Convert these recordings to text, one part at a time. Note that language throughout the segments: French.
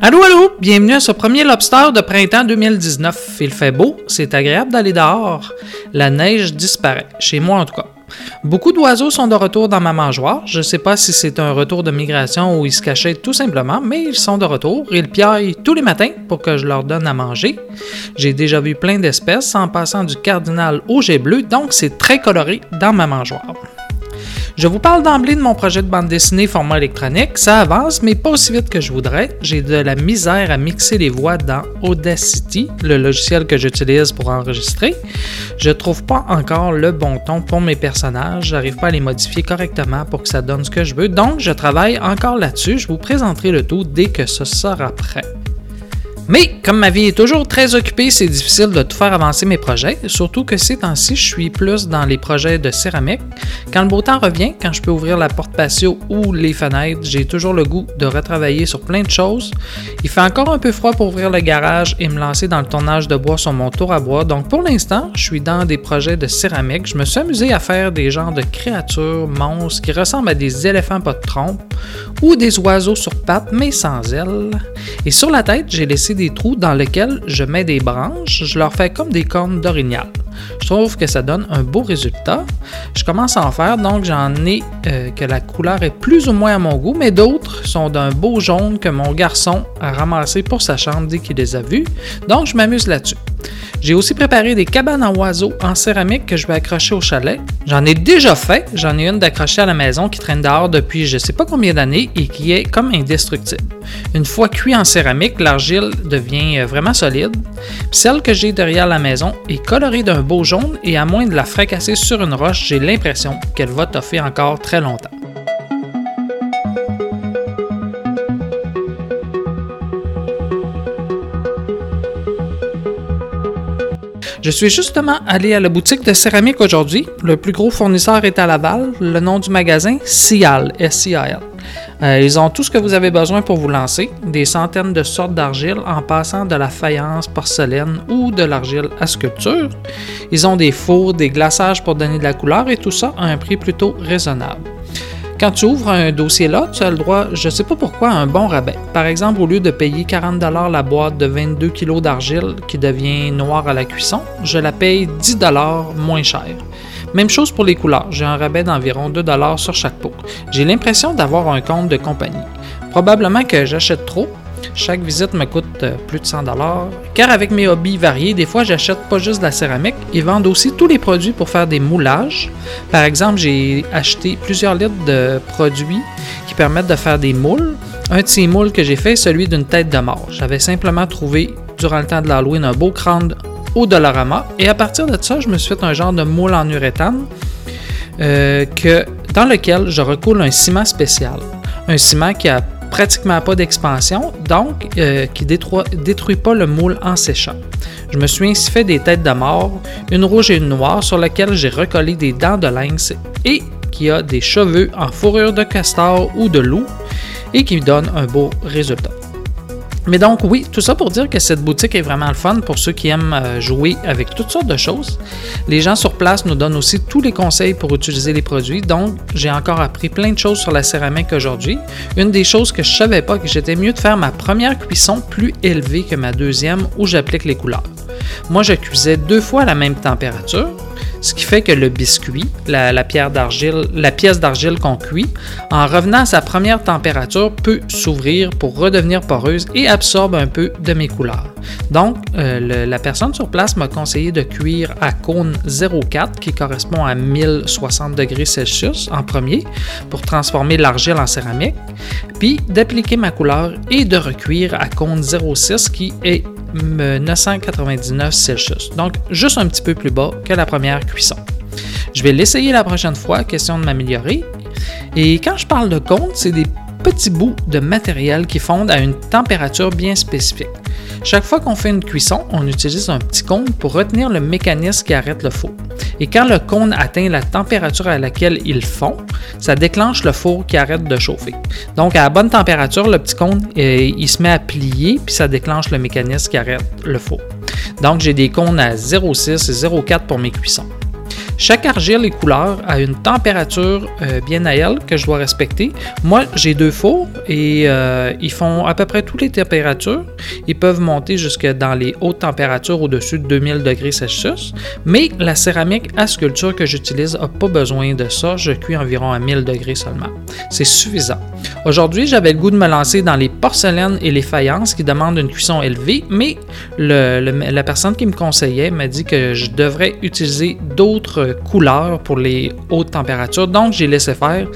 Allô, allô! Bienvenue à ce premier lobster de printemps 2019. Il fait beau, c'est agréable d'aller dehors. La neige disparaît, chez moi en tout cas. Beaucoup d'oiseaux sont de retour dans ma mangeoire. Je ne sais pas si c'est un retour de migration ou ils se cachaient tout simplement, mais ils sont de retour. Ils piaillent tous les matins pour que je leur donne à manger. J'ai déjà vu plein d'espèces en passant du cardinal au jet bleu, donc c'est très coloré dans ma mangeoire. Je vous parle d'emblée de mon projet de bande dessinée format électronique. Ça avance, mais pas aussi vite que je voudrais. J'ai de la misère à mixer les voix dans Audacity, le logiciel que j'utilise pour enregistrer. Je trouve pas encore le bon ton pour mes personnages. J'arrive pas à les modifier correctement pour que ça donne ce que je veux. Donc, je travaille encore là-dessus. Je vous présenterai le tout dès que ce sera prêt. Mais comme ma vie est toujours très occupée, c'est difficile de tout faire avancer mes projets, surtout que ces temps-ci, je suis plus dans les projets de céramique. Quand le beau temps revient, quand je peux ouvrir la porte patio ou les fenêtres, j'ai toujours le goût de retravailler sur plein de choses. Il fait encore un peu froid pour ouvrir le garage et me lancer dans le tournage de bois sur mon tour à bois, donc pour l'instant, je suis dans des projets de céramique. Je me suis amusé à faire des genres de créatures, monstres qui ressemblent à des éléphants pas de trompe ou des oiseaux sur pattes mais sans ailes. Et sur la tête, j'ai laissé des trous dans lesquels je mets des branches, je leur fais comme des cornes d'orignal. Je trouve que ça donne un beau résultat. Je commence à en faire, donc j'en ai euh, que la couleur est plus ou moins à mon goût, mais d'autres sont d'un beau jaune que mon garçon a ramassé pour sa chambre dès qu'il les a vus. Donc je m'amuse là-dessus. J'ai aussi préparé des cabanes en oiseaux en céramique que je vais accrocher au chalet. J'en ai déjà fait, j'en ai une d'accrocher à la maison qui traîne dehors depuis je sais pas combien d'années et qui est comme indestructible. Une fois cuit en céramique, l'argile devient vraiment solide. celle que j'ai derrière la maison est colorée d'un beau jaune et à moins de la fracasser sur une roche, j'ai l'impression qu'elle va toffer encore très longtemps. Je suis justement allé à la boutique de céramique aujourd'hui. Le plus gros fournisseur est à Laval. Le nom du magasin, Cial, S-C-I-L. Euh, ils ont tout ce que vous avez besoin pour vous lancer, des centaines de sortes d'argile en passant de la faïence, porcelaine ou de l'argile à sculpture. Ils ont des fours, des glaçages pour donner de la couleur et tout ça à un prix plutôt raisonnable. Quand tu ouvres un dossier là, tu as le droit, je ne sais pas pourquoi, à un bon rabais. Par exemple, au lieu de payer 40 la boîte de 22 kg d'argile qui devient noire à la cuisson, je la paye 10 moins cher. Même chose pour les couleurs, j'ai un rabais d'environ 2 sur chaque pot. J'ai l'impression d'avoir un compte de compagnie. Probablement que j'achète trop, chaque visite me coûte euh, plus de 100 car avec mes hobbies variés, des fois j'achète pas juste de la céramique, ils vendent aussi tous les produits pour faire des moulages. Par exemple, j'ai acheté plusieurs litres de produits qui permettent de faire des moules. Un de ces moules que j'ai fait, celui d'une tête de mort. J'avais simplement trouvé durant le temps de l'Halloween un beau crâne au Dollarama et à partir de ça, je me suis fait un genre de moule en uréthane euh, que, dans lequel je recoule un ciment spécial. Un ciment qui a pratiquement pas d'expansion, donc euh, qui ne détruit, pas le moule en séchant. Je me suis ainsi fait des têtes de mort, une rouge et une noire, sur lesquelles j'ai recollé des dents de lynx et qui a des cheveux en fourrure de castor ou de loup et qui donne un beau résultat. Mais donc oui, tout ça pour dire que cette boutique est vraiment le fun pour ceux qui aiment euh, jouer avec toutes sortes de choses. Les gens sur place nous donnent aussi tous les conseils pour utiliser les produits, donc j'ai encore appris plein de choses sur la céramique aujourd'hui. Une des choses que je savais pas, que j'étais mieux de faire ma première cuisson plus élevée que ma deuxième où j'applique les couleurs. Moi, je cuisais deux fois à la même température, ce qui fait que le biscuit, la, pierre la pièce d'argile qu'on cuit, en revenant à sa première température, peut s'ouvrir pour redevenir poreuse et absorbe un peu de mes couleurs. Donc, euh, la personne sur place m'a conseillé de cuire à cône 0,4 qui correspond à 1060 degrés Celsius en premier pour transformer l'argile en céramique, puis d'appliquer ma couleur et de recuire à cône 0,6 qui est 999 Celsius. Donc, juste un petit peu plus bas que la première cuisson. Je vais l'essayer la prochaine fois, question de m'améliorer. Et quand je parle de compte, c'est des petits bouts de matériel qui fondent à une température bien spécifique. Chaque fois qu'on fait une cuisson, on utilise un petit cône pour retenir le mécanisme qui arrête le four. Et quand le cône atteint la température à laquelle il fond, ça déclenche le four qui arrête de chauffer. Donc à la bonne température, le petit cône, euh, il se met à plier, puis ça déclenche le mécanisme qui arrête le four. Donc j'ai des cônes à 0,6 et 0,4 pour mes cuissons. Chaque argile et couleur a une température euh, bien à elle que je dois respecter. Moi, j'ai deux fours et euh, ils font à peu près toutes les températures. Ils peuvent monter jusque dans les hautes températures au-dessus de 2000 degrés Celsius. Mais la céramique à sculpture que j'utilise n'a pas besoin de ça. Je cuis environ à 1000 degrés seulement. C'est suffisant. Aujourd'hui, j'avais le goût de me lancer dans les porcelaines et les faïences qui demandent une cuisson élevée, mais la personne qui me conseillait m'a dit que je devrais utiliser d'autres couleurs pour les hautes températures. Donc, j'ai laissé faire.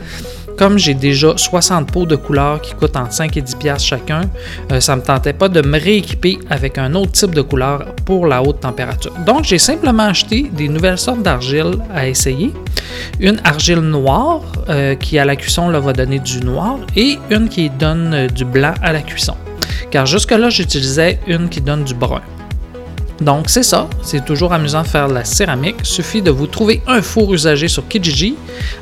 Comme j'ai déjà 60 pots de couleurs qui coûtent entre 5 et 10 piastres chacun, euh, ça ne me tentait pas de me rééquiper avec un autre type de couleur pour la haute température. Donc, j'ai simplement acheté des nouvelles sortes d'argile à essayer. Une argile noire euh, qui à la cuisson là, va donner du noir et une qui donne euh, du blanc à la cuisson. Car jusque-là, j'utilisais une qui donne du brun. Donc c'est ça, c'est toujours amusant de faire de la céramique. Suffit de vous trouver un four usagé sur Kijiji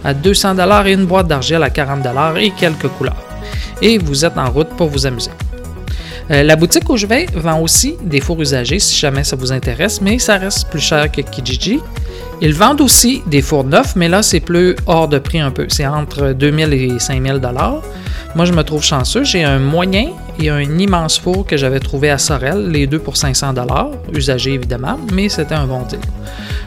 à 200 et une boîte d'argile à 40 et quelques couleurs. Et vous êtes en route pour vous amuser. Euh, la boutique où je vais vend aussi des fours usagés si jamais ça vous intéresse, mais ça reste plus cher que Kijiji. Ils vendent aussi des fours neufs, mais là c'est plus hors de prix un peu. C'est entre 2000 et 5000 dollars. Moi je me trouve chanceux, j'ai un moyen un immense four que j'avais trouvé à Sorel, les deux pour 500 dollars, usagé évidemment, mais c'était un bon deal.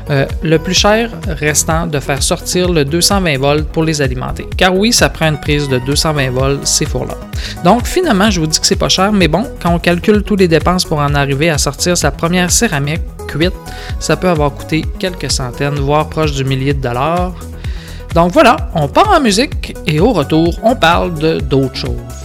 Euh, le plus cher restant de faire sortir le 220 volts pour les alimenter. Car oui, ça prend une prise de 220 volts ces fours-là. Donc finalement, je vous dis que c'est pas cher, mais bon, quand on calcule tous les dépenses pour en arriver à sortir sa première céramique cuite, ça peut avoir coûté quelques centaines, voire proche du millier de dollars. Donc voilà, on part en musique et au retour, on parle de d'autres choses.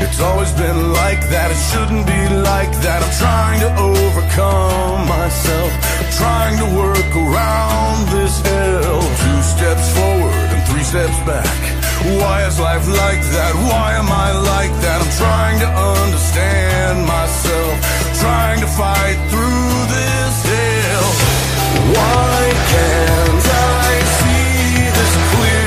It's always been like that, it shouldn't be like that. I'm trying to overcome myself, trying to work around this hell. Two steps forward and three steps back. Why is life like that? Why am I like that? I'm trying to understand myself, trying to fight through this hell. Why can't I see this clearly?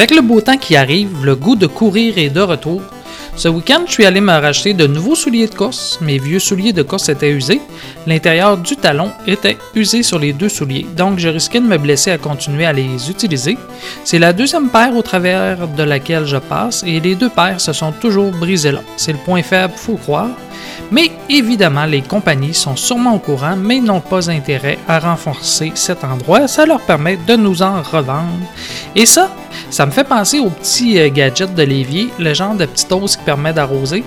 Avec le beau temps qui arrive, le goût de courir est de retour. Ce week-end, je suis allé me racheter de nouveaux souliers de course. Mes vieux souliers de course étaient usés. L'intérieur du talon était usé sur les deux souliers, donc je risquais de me blesser à continuer à les utiliser. C'est la deuxième paire au travers de laquelle je passe et les deux paires se sont toujours brisées là. C'est le point faible, faut croire. Mais évidemment, les compagnies sont sûrement au courant, mais n'ont pas intérêt à renforcer cet endroit. Ça leur permet de nous en revendre. Et ça, ça me fait penser au petit euh, gadget de l'évier, le genre de petit hose qui permet d'arroser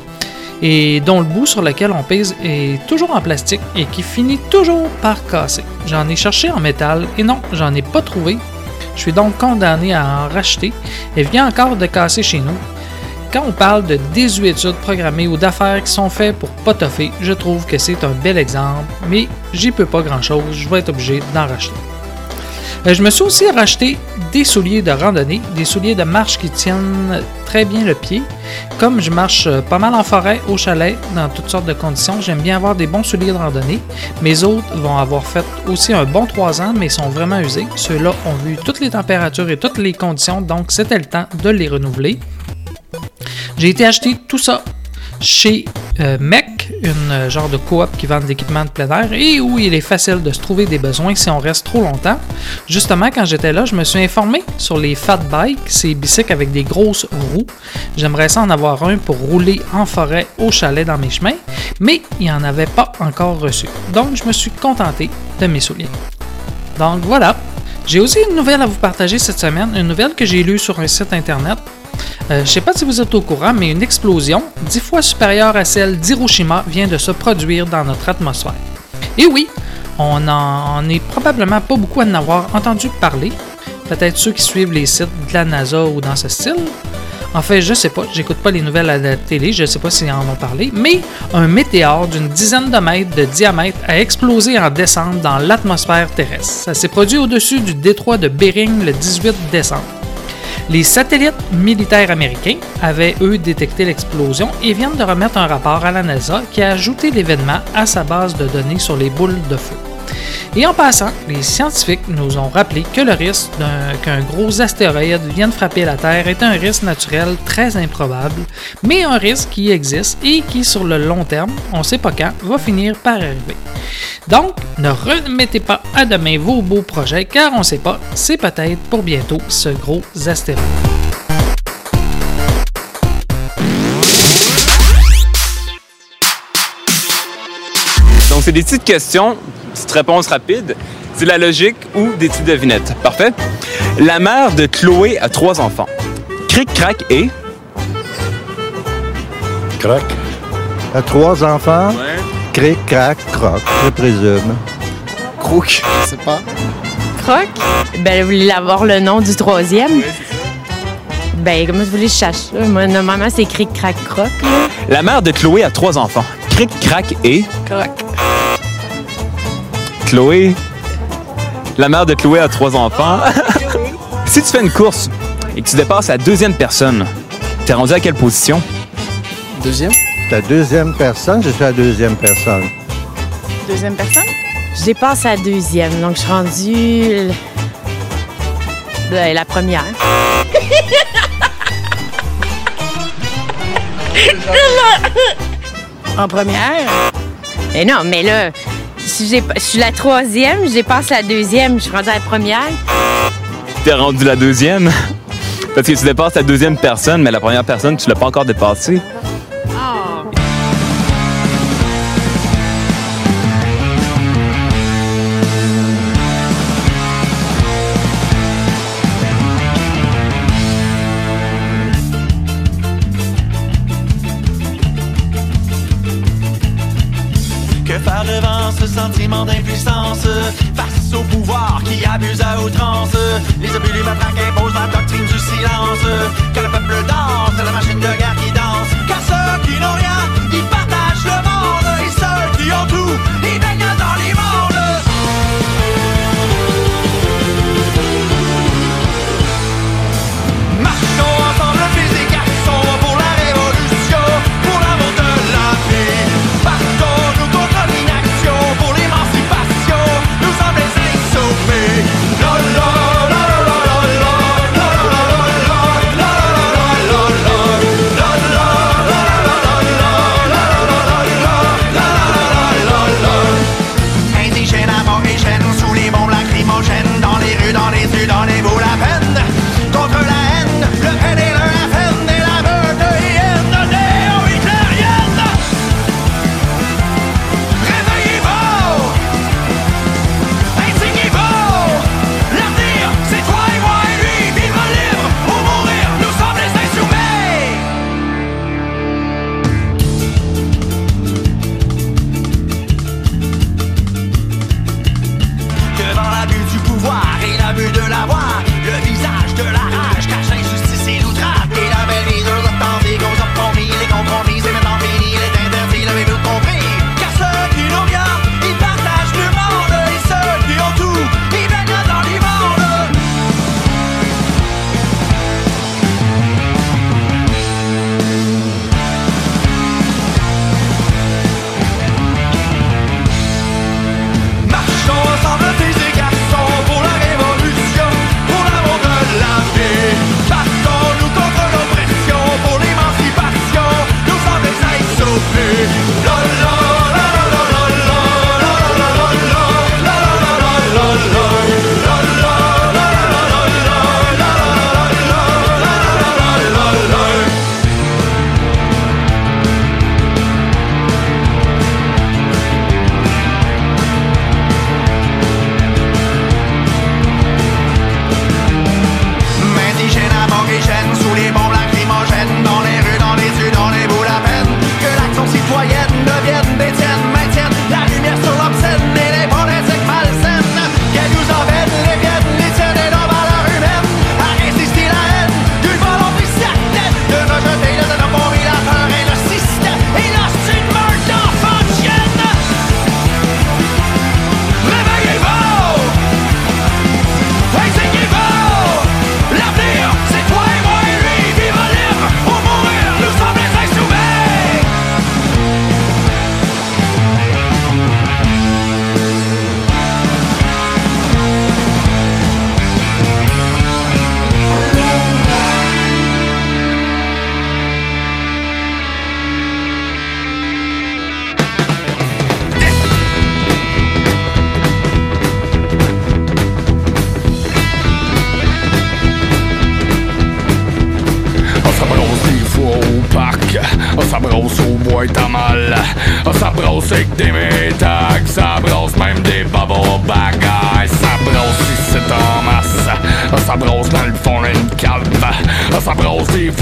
et dont le bout sur lequel on pèse est toujours en plastique et qui finit toujours par casser. J'en ai cherché en métal et non, j'en ai pas trouvé. Je suis donc condamné à en racheter et vient encore de casser chez nous. Quand on parle de désuétude programmée ou d'affaires qui sont faites pour potoffer, je trouve que c'est un bel exemple, mais j'y peux pas grand chose, je vais être obligé d'en racheter. Euh, je me suis aussi racheté des souliers de randonnée, des souliers de marche qui tiennent très bien le pied. Comme je marche euh, pas mal en forêt, au chalet, dans toutes sortes de conditions, j'aime bien avoir des bons souliers de randonnée. Mes autres vont avoir fait aussi un bon 3 ans, mais sont vraiment usés. Ceux-là ont vu toutes les températures et toutes les conditions, donc c'était le temps de les renouveler. J'ai été acheter tout ça chez euh, MEC, une euh, genre de coop qui vend des équipements de plein air et où il est facile de se trouver des besoins si on reste trop longtemps. Justement, quand j'étais là, je me suis informé sur les fat bikes, ces bicycles avec des grosses roues. J'aimerais ça en avoir un pour rouler en forêt au chalet dans mes chemins, mais il n'y en avait pas encore reçu. Donc, je me suis contenté de mes souliers. Donc voilà. J'ai aussi une nouvelle à vous partager cette semaine, une nouvelle que j'ai lue sur un site internet euh, je ne sais pas si vous êtes au courant, mais une explosion dix fois supérieure à celle d'Hiroshima vient de se produire dans notre atmosphère. Et oui, on n'en est probablement pas beaucoup à en avoir entendu parler. Peut-être ceux qui suivent les sites de la NASA ou dans ce style. En fait, je sais pas, j'écoute pas les nouvelles à la télé, je sais pas s'ils en ont parlé, mais un météore d'une dizaine de mètres de diamètre a explosé en décembre dans l'atmosphère terrestre. Ça s'est produit au-dessus du détroit de Bering le 18 décembre. Les satellites militaires américains avaient, eux, détecté l'explosion et viennent de remettre un rapport à la NASA qui a ajouté l'événement à sa base de données sur les boules de feu. Et en passant, les scientifiques nous ont rappelé que le risque qu'un gros astéroïde vienne frapper la Terre est un risque naturel très improbable, mais un risque qui existe et qui, sur le long terme, on ne sait pas quand, va finir par arriver. Donc, ne remettez pas à demain vos beaux projets, car on ne sait pas, c'est peut-être pour bientôt ce gros astéroïde. Donc, c'est des petites questions, petites réponses rapides. C'est la logique ou des petites devinettes. Parfait? La mère de Chloé a trois enfants. Cric, crac et? Croc. À trois enfants? Cric, crac, croc, je présume. Croc. Je sais pas? Croc? Ben, vous voulez avoir le nom du troisième? Ben, comment vous voulez que je cherche ça? Moi, normalement, c'est cric, crac, croc. là. La mère de Chloé a trois enfants. Cric, crac et? Croc. Chloé. La mère de Chloé a trois enfants. si tu fais une course et que tu dépasses la deuxième personne, t'es rendu à quelle position? Deuxième? La deuxième personne, je suis la deuxième personne. Deuxième personne? Je dépasse la deuxième, donc je suis rendue l- ben, la première. en première? Mais non, mais là, je suis la troisième, je dépasse la deuxième, je suis rendue à la première. T'es rendu la deuxième? Parce que tu dépasses la deuxième personne, mais la première personne, tu l'as pas encore dépassée.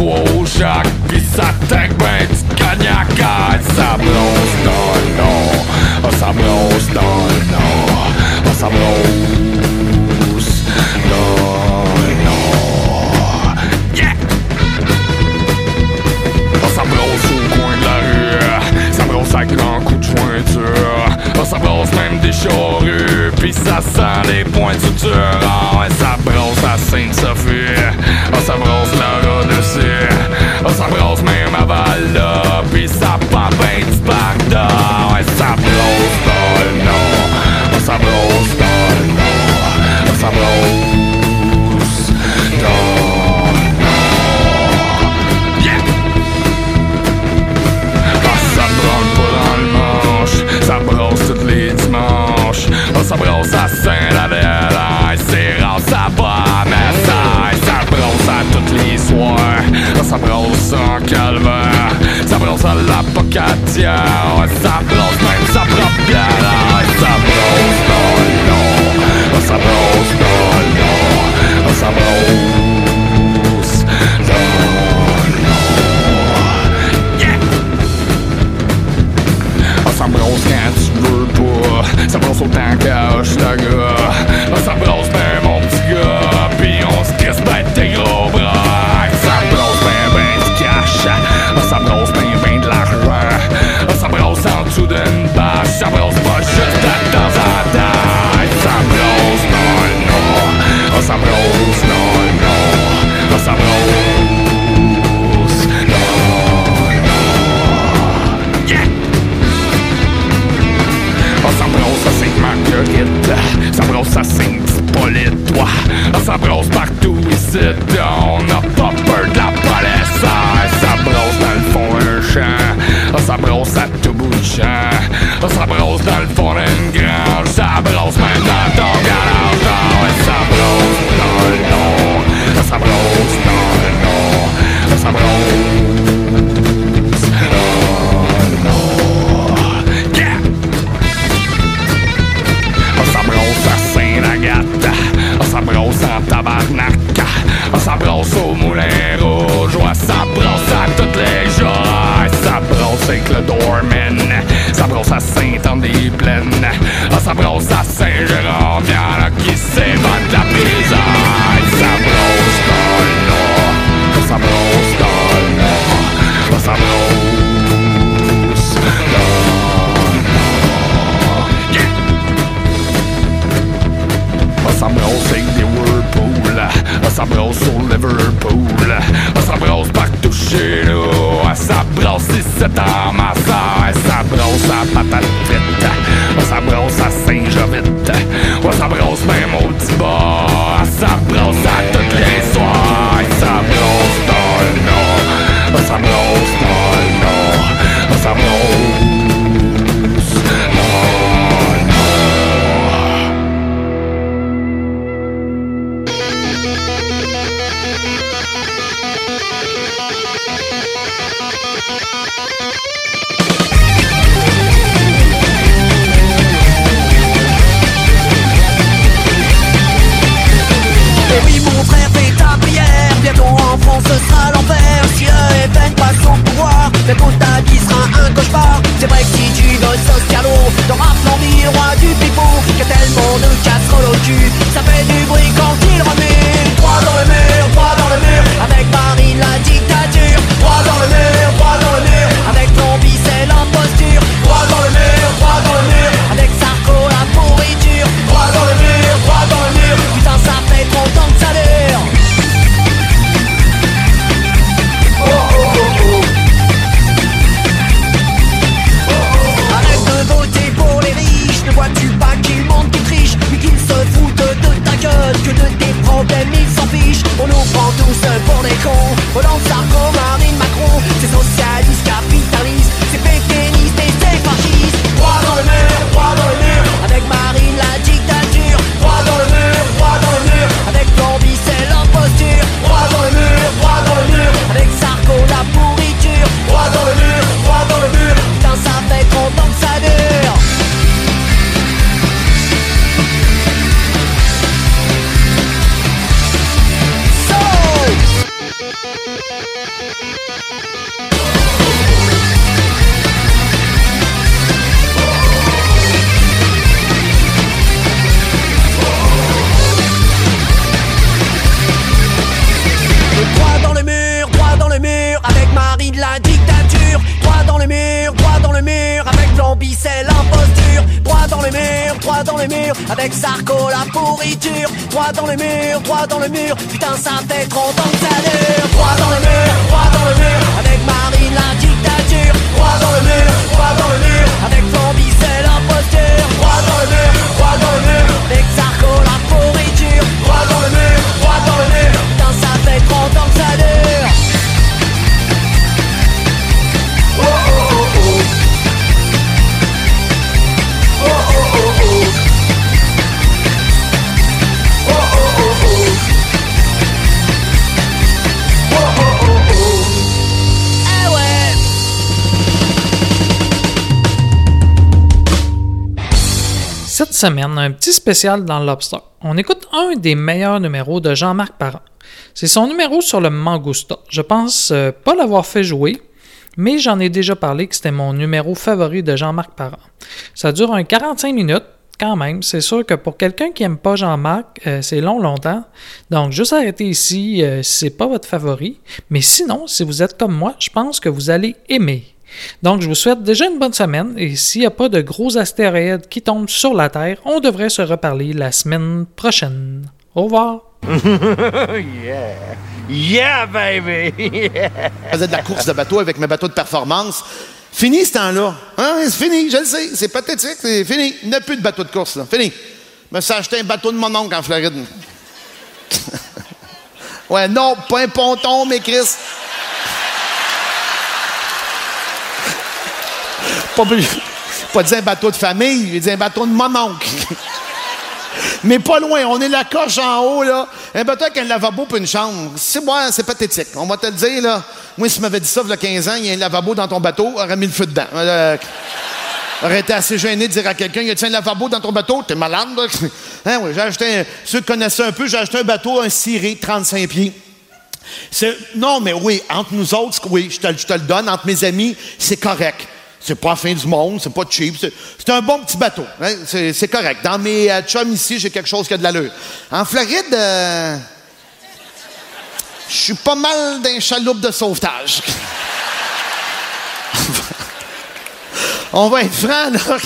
Bożak brosse au moulin rouge Ouais, ça brosse à toutes les jours Ça brosse avec le doorman Ça brosse à Saint-Anne-des-Plaines Ah, ça brosse à Saint-Jérôme Y'en a qui s'évadent de la prison Ça brosse dans le nord Ça brosse dans le nord Ça brosse dans le nord ça brosse ça brasse sur Liverpool Ça brasse partout chez nous Ça brasse ici en masse Ça brasse à patate vite Ça brasse à Saint-Jovite Ça brasse même au Tibor Ça brasse à toutes les soirs Ça brasse dans le nord Ça brasse dans le nord Ça brasse Thank you. Avec Sarko, la pourriture. Droit dans le mur, droit dans le mur, putain, ça fait trop longtemps que ça dure. Droit dans le mur, droit dans le mur, avec Marie de la dictature. Droit dans le mur, droit dans le mur, avec Flamby, c'est l'imposture. Droit dans le mur, droit dans le mur, avec Sarko, semaine, un petit spécial dans Lobster. On écoute un des meilleurs numéros de Jean-Marc Parent. C'est son numéro sur le Mangousta. Je pense euh, pas l'avoir fait jouer, mais j'en ai déjà parlé que c'était mon numéro favori de Jean-Marc Parent. Ça dure un 45 minutes, quand même. C'est sûr que pour quelqu'un qui aime pas Jean-Marc, euh, c'est long, longtemps. Donc, juste arrêtez ici euh, si c'est pas votre favori. Mais sinon, si vous êtes comme moi, je pense que vous allez aimer. Donc, je vous souhaite déjà une bonne semaine et s'il n'y a pas de gros astéroïdes qui tombent sur la Terre, on devrait se reparler la semaine prochaine. Au revoir! yeah! Yeah, baby! Yeah! Je faisais de la course de bateau avec mes bateaux de performance. Fini ce temps-là. Hein? C'est fini, je le sais. C'est pathétique, c'est fini. Il n'y a plus de bateau de course, là. Fini. Je me suis acheté un bateau de mon oncle en Floride. ouais, non, pas un ponton, mais Chris. Pas, pas dire un bateau de famille, j'ai dit un bateau de mon oncle. Mais pas loin, on est la coche en haut, là. Un bateau avec un lavabo pour une chambre. C'est moi, c'est pathétique. On va te le dire, là. Moi, si tu m'avais dit ça, il y a 15 ans, il y a un lavabo dans ton bateau, aurait mis le feu dedans. Euh, aurait été assez gêné de dire à quelqu'un, y a-t-il un lavabo dans ton bateau? T'es malade, là? Hein, j'ai acheté un, ceux qui connaissent ça un peu, j'ai acheté un bateau, un ciré, 35 pieds. Non, mais oui, entre nous autres, oui, je te le donne, entre mes amis, c'est correct. C'est pas la fin du monde, c'est pas cheap. C'est, un bon petit bateau. hein, c'est, c'est correct. Dans mes euh, chums ici, j'ai quelque chose qui a de l'allure. En Floride, euh, je suis pas mal d'un chaloupe de sauvetage. on va être franc, là.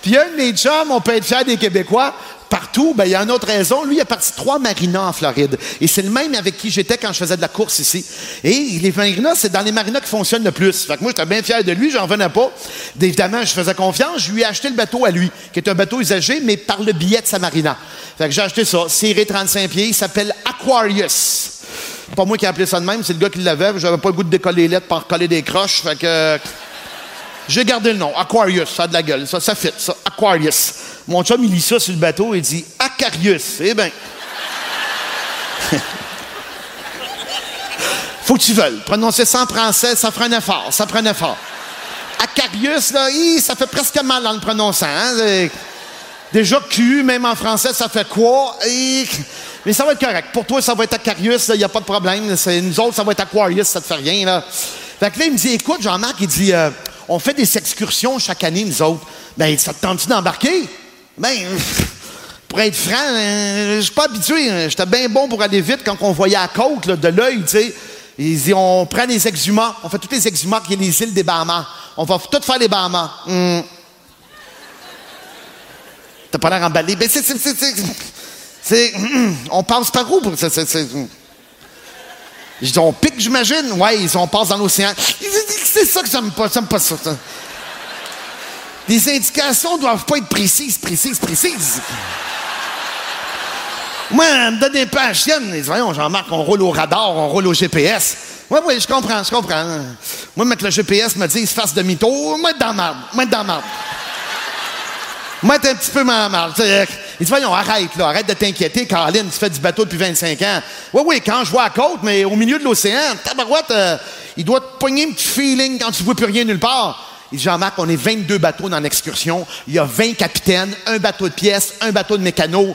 Puis un de mes chums, on peut être fier des Québécois. Partout, ben, il y a une autre raison. Lui, il a parti trois marinas en Floride. Et c'est le même avec qui j'étais quand je faisais de la course ici. Et les marinas, c'est dans les marinas qui fonctionnent le plus. Fait que moi, j'étais bien fier de lui, j'en venais pas. Évidemment, je faisais confiance. Je lui ai acheté le bateau à lui, qui est un bateau usagé, mais par le billet de sa marina. Fait que j'ai acheté ça. Ciré 35 pieds. Il s'appelle Aquarius. Pas moi qui ai appelé ça de même, c'est le gars qui l'avait. J'avais pas le goût de décoller les lettres par coller des croches. Fait que. J'ai gardé le nom. Aquarius, ça a de la gueule. Ça, ça fit, ça. Aquarius. Mon chum, il lit ça sur le bateau et il dit Acarius. Eh bien. Faut que tu veuilles. Prononcer ça en français, ça ferait un effort. Ça ferait un effort. Acarius, là, hi, ça fait presque mal en le prononçant. hein. Déjà, Q, même en français, ça fait quoi? Mais ça va être correct. Pour toi, ça va être Acarius, il n'y a pas de problème. Nous autres, ça va être Aquarius, ça te fait rien. Là. Fait que là, il me dit, écoute, Jean-Marc, il dit, euh, on fait des excursions chaque année, nous autres. Ben, ça te tente-tu d'embarquer? Ben, pour être franc, euh, je suis pas habitué. hein. J'étais bien bon pour aller vite quand on voyait à côte de l'œil, tu sais. Il dit, on prend les exhumats, on fait tous les exhumats qui est les îles des Bahamas. On va tout faire les Bahamas. Hum. T'as pas l'air emballé. Ben, c'est. c'est- hum, on passe par où? pour- c'est- Je dis, on pique, j'imagine. Ouais, ils- on passe dans l'océan. C'est ça que j'aime pas. J'aime pas ça. Les indications doivent pas être précises, précises, précises. Moi, elle me donne des peu à chienne. Ils disent, voyons, Jean-Marc, on roule au radar, on roule au GPS. Oui, oui, je comprends, je comprends. Moi, que le GPS me dise fasse demi-tour, moi, être dans marde. Moi, être dans marde. Moi, t'es un petit peu mal. mal. Il dit, voyons, arrête, là, arrête de t'inquiéter, Caroline, tu fais du bateau depuis 25 ans. Oui, oui, quand je vois à côte, mais au milieu de l'océan, tabarouette, euh, il doit te pogner un petit feeling quand tu vois plus rien nulle part. Il dit, Jean-Marc, on est 22 bateaux dans l'excursion. Il y a 20 capitaines, un bateau de pièces, un bateau de mécano.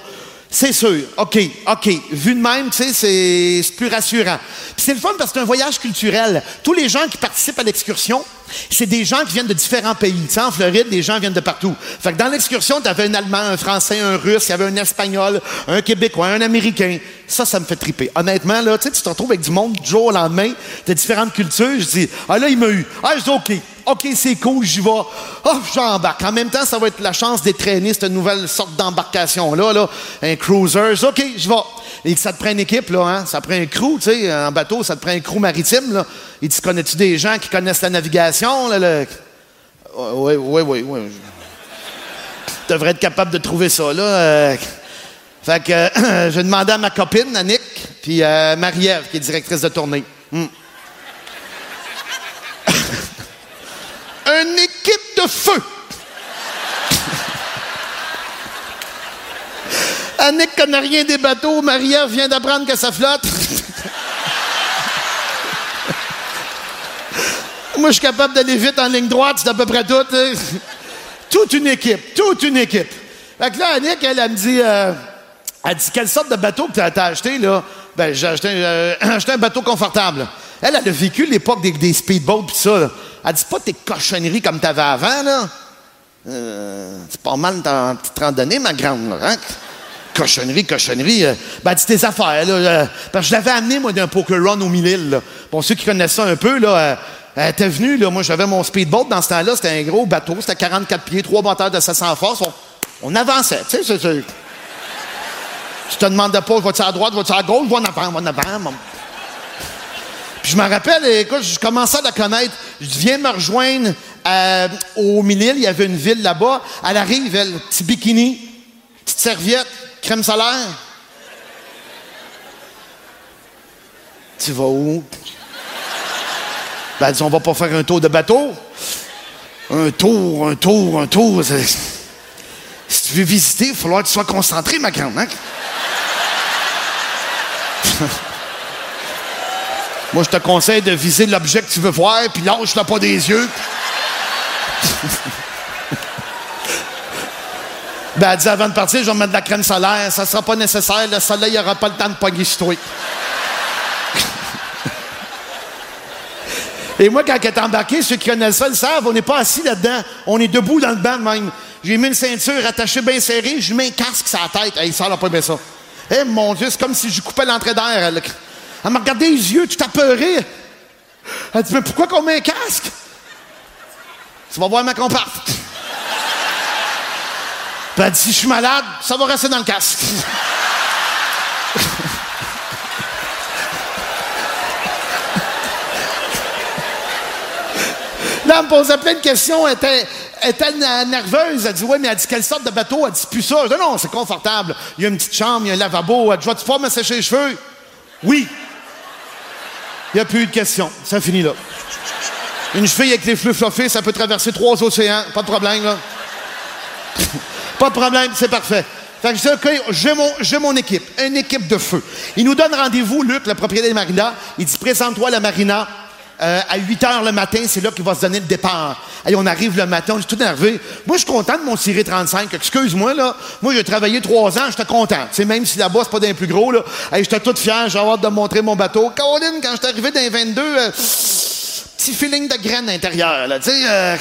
C'est sûr. OK, OK. Vu de même, tu sais, c'est plus rassurant. Puis c'est le fun parce que c'est un voyage culturel. Tous les gens qui participent à l'excursion, c'est des gens qui viennent de différents pays. Tu sais, en Floride, les gens viennent de partout. Fait que dans l'excursion, tu un Allemand, un Français, un Russe, il y avait un Espagnol, un Québécois, un Américain. Ça, ça me fait triper. Honnêtement, là, tu sais, tu te retrouves avec du monde du jour au lendemain, de différentes cultures. Je dis, ah là, il m'a eu. Ah, je dis, OK. OK, c'est cool, j'y vais. Oh, j'embarque. En même temps, ça va être la chance d'entraîner cette nouvelle sorte d'embarcation-là, là. Un cruiser. Je OK, je vais. Et ça te prend une équipe, là, hein? Ça prend un crew, tu sais. En bateau, ça te prend un crew maritime, là. Et tu connais-tu des gens qui connaissent la navigation, là? le- Oui, oui, oui, oui. Tu devrais être capable de trouver ça, là. euh. Fait que euh, j'ai demandé à ma copine, Annick, puis euh, Marie-Ève, qui est directrice de tournée. Hmm. Une équipe de feu! Annick connaît rien des bateaux, Marie-Ève vient d'apprendre que ça flotte. Moi, je suis capable d'aller vite en ligne droite, c'est à peu près tout. Toute une équipe, toute une équipe. Fait que là, Annick, elle, elle me dit, euh, elle dit, quelle sorte de bateau que t'as acheté, là? Ben, j'ai acheté, euh, un bateau confortable. Elle, elle a vécu l'époque des, des speedboats pis ça. Elle dit, pas tes cochonneries comme t'avais avant, là. Euh, c'est pas mal dans petite randonnée, ma grande, hein? Cochonnerie, cochonnerie. euh, ben, dit tes affaires, là. euh, parce que je l'avais amené, moi, d'un poker run au mille là. Bon, ceux qui connaissent ça un peu, là, euh, était venue, là. Moi, j'avais mon speedboat dans ce temps-là. C'était un gros bateau. C'était 44 pieds, trois moteurs de 700 forces. On, avançait, tu sais. Tu te demandais pas, vas-tu à droite, vas-tu à gauche, va en avant, va en avant. mon- Je me rappelle, écoute, je commençais à la connaître. Je viens me rejoindre euh, au Mille-Île. Il y avait une ville là-bas. Elle arrive, elle, petit bikini, petite serviette, crème solaire. Tu vas où? Ben, elle on va pas faire un tour de bateau. Un tour, un tour, un tour. Si tu veux visiter, il va falloir que tu sois concentré, ma grande. Hein? Moi, je te conseille de viser l'objet que tu veux voir, puis lâche-le pas des yeux. ben, elle dit avant de partir, je vais mettre de la crème solaire. Ça sera pas nécessaire. Le soleil n'aura pas le temps de pogner sur. Et moi, quand elle est embarquée, ceux qui connaissent ça le savent, on n'est pas assis là-dedans. On est debout dans le banc même. J'ai mis une ceinture attachée bien serrée, je mets un casque sur la tête. Hey, ça n'a pas bien ça. Eh mon Dieu, c'est comme si je coupais l'entrée d'air. Elle, m'a regardé les yeux, tout apeuré. Elle dit, mais pourquoi qu'on met un casque? Tu vas voir ma qu'on parte. Puis elle dit, si je suis malade, ça va rester dans le casque. Là, elle me posait plein de questions. Elle était, nerveuse. Elle dit Ouais, mais elle dit quelle sorte de bateau? Elle dit plus ça. Je dis Non, c'est confortable. Il y a une petite chambre, il y a un lavabo. Elle dit Vas-tu pas me sécher les cheveux? Oui. Il n'y a plus eu de questions. Ça finit là. Une cheville avec les fleux fluffés, ça peut traverser trois océans. Pas de problème, là. pas de problème, c'est parfait. Fait que je dis, OK, j'ai mon, mon équipe, une équipe de feu. Il nous donne rendez-vous, Luc, le propriétaire de Marina. Il dit, présente-toi la Marina. Euh, à 8 h le matin, c'est là qu'il va se donner le départ. Et on arrive le matin, on est tout énervé. Moi, je suis content de mon ciré 35. Excuse-moi, là. Moi, j'ai travaillé trois ans, j'étais content. Même si là-bas, c'est pas d'un plus gros, là. J'étais tout fier, j'ai hâte de montrer mon bateau. Caroline, quand j'étais arrivé dans les 22, euh, petit feeling de graine à l'intérieur, là. Tu sais, euh,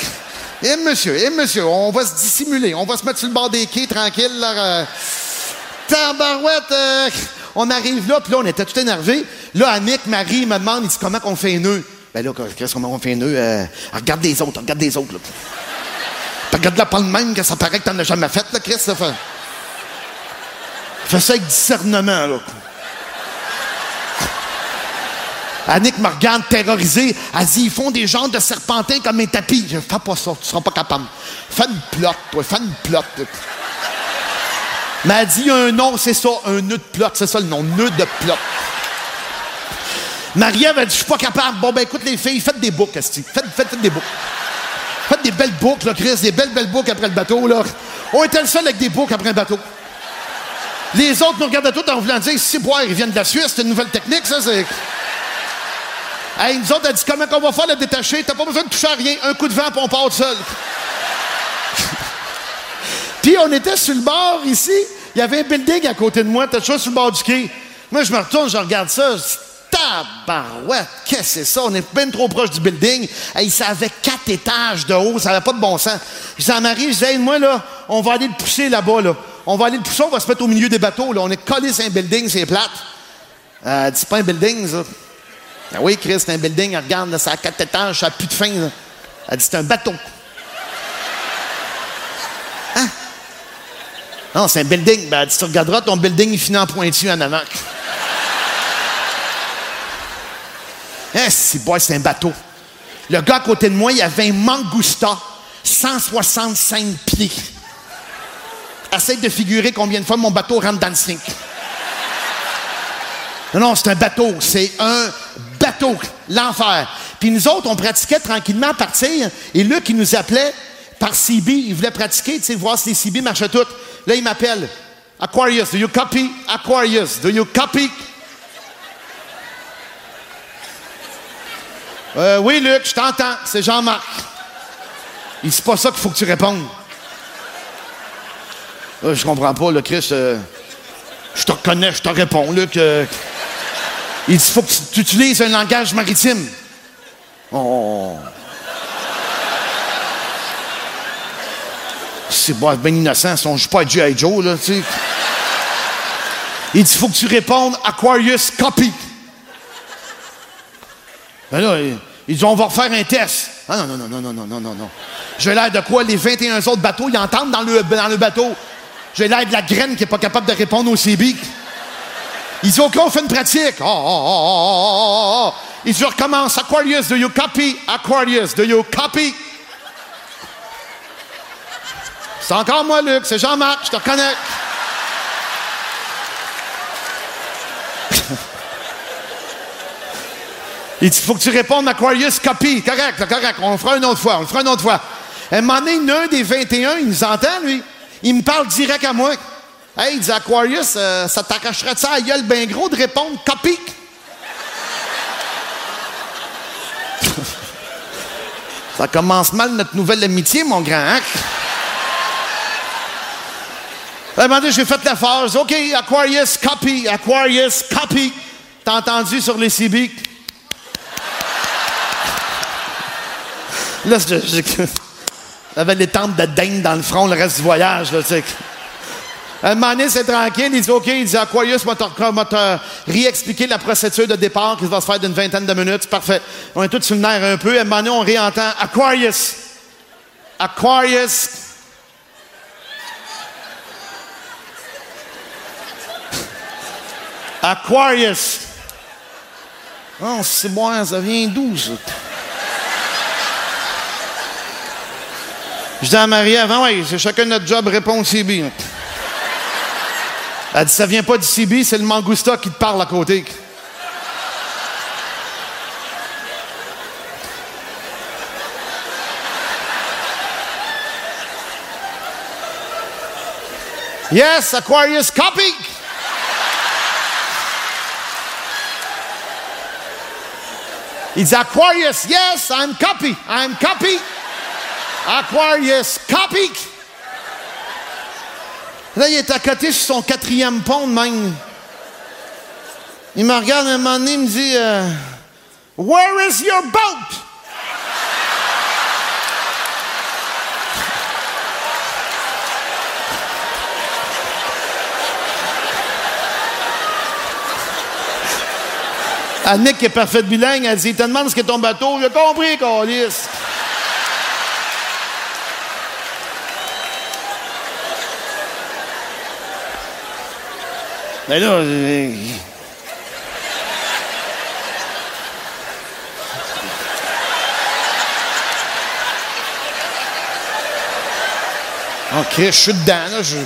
eh, monsieur, eh, monsieur, on va se dissimuler. On va se mettre sur le bord des quais, tranquille, là. Tabarouette, on arrive là, puis là, on était tout énervé. Là, Annick, Marie, me demande, il dit, comment qu'on fait un nœud? Ben là, qu'est-ce qu'on on fait nœud? Euh, regarde des autres, regarde des autres, là. Regarde-la pas le même, que ça paraît que t'en as jamais fait, là, Chris. Fait, fais ça avec discernement, là. Annick me regarde terrorisée. Elle dit, ils font des genres de serpentins comme un tapis. Je fais pas ça, tu seras pas capable. Fais une plotte, toi, fais une plotte. Mais elle dit, un nom, c'est ça, un nœud de plotte, c'est ça le nom, nœud de plotte. Marie-Ève a dit, je suis pas capable. Bon, ben écoute, les filles, faites des boucles, Esti. Faites, faites, faites des boucles. Faites des belles boucles, là, Chris, des belles, belles boucles après le bateau, là. On était le seul avec des boucles après un bateau. Les autres nous regardaient tous en voulant dire, si boire, ils viennent de la Suisse, c'est une nouvelle technique, ça, c'est. Hey, nous autres, elle dit comment on va faire le détacher? T'as pas besoin de toucher à rien. Un coup de vent, puis on part tout seul. puis on était sur le bord ici. Il y avait un building à côté de moi, t'as toujours sur le bord du quai. Moi, je me retourne, je regarde ça, tabarouette, qu'est-ce que c'est ça? On est bien trop proche du building. Hey, ça avait quatre étages de haut, ça n'avait pas de bon sens. Je dis à Marie, je dis, hey, moi, là, on va aller le pousser là-bas, là. On va aller le pousser, on va se mettre au milieu des bateaux, là. On est collé sur un building, c'est plate. Euh, elle dit, c'est pas un building, ça. Ah oui, Chris, c'est un building, regarde, là, ça a quatre étages, ça a plus de fin, là. Elle dit, c'est un bateau. Hein? Non, c'est un building. Ben, elle dit, tu regarderas, ton building, il finit en pointu en avant. Hein, c'est boy, c'est un bateau. Le gars à côté de moi, il avait un Mangusta, 165 pieds. Essaye de figurer combien de fois mon bateau rentre dans le sink. Non, non, c'est un bateau. C'est un bateau. L'enfer. Puis nous autres, on pratiquait tranquillement à partir. Et Luc, il nous appelait par CB. Il voulait pratiquer, tu sais, voir si les CB marchaient toutes. Là, il m'appelle. Aquarius, do you copy? Aquarius, do you copy? Euh, oui, Luc, je t'entends. C'est Jean-Marc. Il c'est pas ça qu'il faut que tu répondes. Euh, je comprends pas, le Chris. euh, je te reconnais, je te réponds, Luc. euh. il dit faut que tu, utilises un langage maritime. Oh. C'est bon, bien innocent, on joue pas à G.I. Joe, là, tu sais. Il dit faut que tu répondes Aquarius copy. Ben là, ils disent, on va refaire un test. Ah non, non, non, non, non, non, non, non. J'ai l'air de quoi? Les 21 autres bateaux, ils entendent dans le, bateau. J'ai l'air de la graine qui n'est pas capable de répondre aux CB. Ils disent, OK, on fait une pratique. Oh, oh, oh, oh, oh, Ils disent, recommence. Aquarius, do you copy? Aquarius, do you copy? C'est encore moi, Luc. C'est Jean-Marc. Je te reconnecte. Il dit, faut que tu répondes Aquarius copy. Correct, correct. On le fera une autre fois. On le fera une autre fois. À un donné, un des 21, il nous entend, lui. Il me parle direct à moi. Hey, il dit Aquarius, euh, ça t'arracherait ça à gueule bien gros de répondre copy. ça commence mal notre nouvelle amitié, mon grand. Hein? J'ai fait la phase. OK, Aquarius, copy. Aquarius, copy. T'as entendu sur les CB? Là, j'avais les tentes de dingue dans le front le reste du voyage. Là, tu c'est tranquille. Il dit OK, il dit Aquarius va te, réexpliquer la procédure de départ qui va se faire d'une vingtaine de minutes. Parfait. On est tous sur le nerf un peu. Un moment donné, on réentend Aquarius. Aquarius. Aquarius. Oh, c'est bon, ça vient d'où, ça? Je dis à Marie avant, oui, c'est chacun notre job, répond au CB. Elle dit, ça vient pas du CB, c'est le mangousta qui te parle à côté. Yes, Aquarius copy. Il dit Aquarius, yes, I'm copy, I'm copy. Aquarius, copy. Là, il est à côté sur son quatrième pont de même. Il me regarde un moment donné, il me dit euh, Where is your boat? Annick, qui est parfaite bilingue, elle dit, te demande ce qu'est ton bateau. J'ai compris, Colis. Mais là, OK, je suis dedans, là. Je...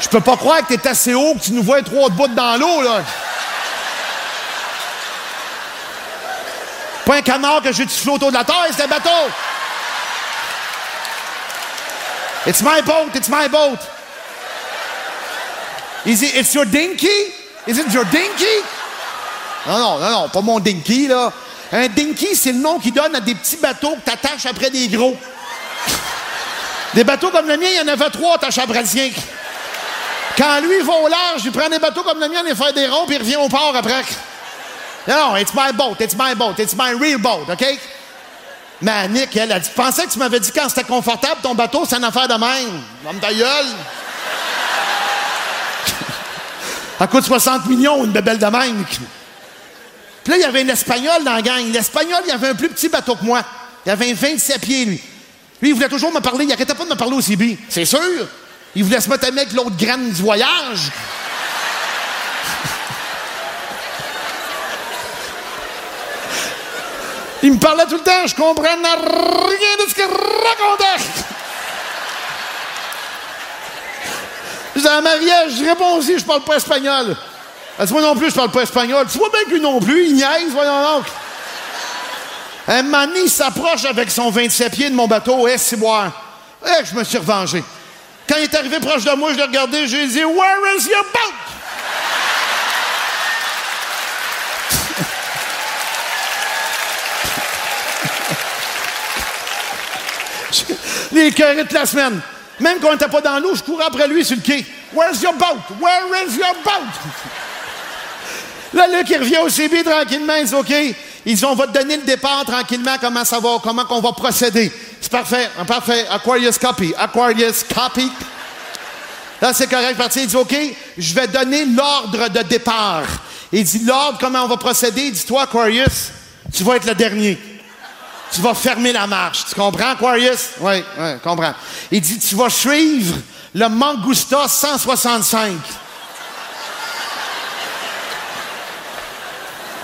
Je peux pas croire que t'es assez haut que tu nous vois trois bouts dans l'eau, là. Pas un canard que j'ai tu flottes autour de la terre, c'est un bateau. It's my boat, it's my boat. Is it, it's your dinky? Is it your dinky? Non, non, non, non, pas mon dinky, là. Un dinky, c'est le nom qu'ils donnent à des petits bateaux que t'attaches après des gros. Des bateaux comme le mien, il y en avait trois à Chabradien. Quand lui va au large, il prend des bateaux comme le mien, il fait des ronds, puis il revient au port après. Non, it's my boat, it's my boat, it's my real boat, OK? Mais Annick, elle a dit, pensais que tu m'avais dit quand c'était confortable, ton bateau, c'est une affaire de même. Homme ta gueule. Ça coûte 60 millions, une bébelle de même. Puis là, il y avait un Espagnol dans la gang. L'Espagnol, il avait un plus petit bateau que moi. Il avait 27 pieds, lui. Lui, il voulait toujours me parler. Il arrêtait pas de me parler au CB. C'est sûr. Il voulait se mettre avec l'autre graine du voyage. Il me parlait tout le temps, je comprenais rien de ce qu'il racontait. Disais à Marie-Ève, je réponds aussi, je parle pas espagnol. Elle dit, moi non plus, je parle pas espagnol. Tu vois bien que lui non plus, il niaise, voyons donc. Un il s'approche avec son 27 pieds de mon bateau, et c'est boire. Eh, je me suis revengé. Quand il est arrivé proche de moi, je l'ai regardé, j'ai dit, Where is your boat? Les de la semaine. Même quand on n'était pas dans l'eau, je courais après lui sur le quai. Where's your boat? Where is your boat? Là, Luc, il revient au CB tranquillement. Il dit OK. Ils dit On va te donner le départ tranquillement, comment ça va, comment on va procéder? C'est parfait, hein, parfait. Aquarius copy. Aquarius copy. Là, c'est correct, parti. Il dit OK, je vais donner l'ordre de départ. Il dit L'ordre, comment on va procéder? Il dit Toi, Aquarius, tu vas être le dernier. Tu vas fermer la marche. Tu comprends, Aquarius? Oui, oui, comprends. Il dit, tu vas suivre le Mangusta 165.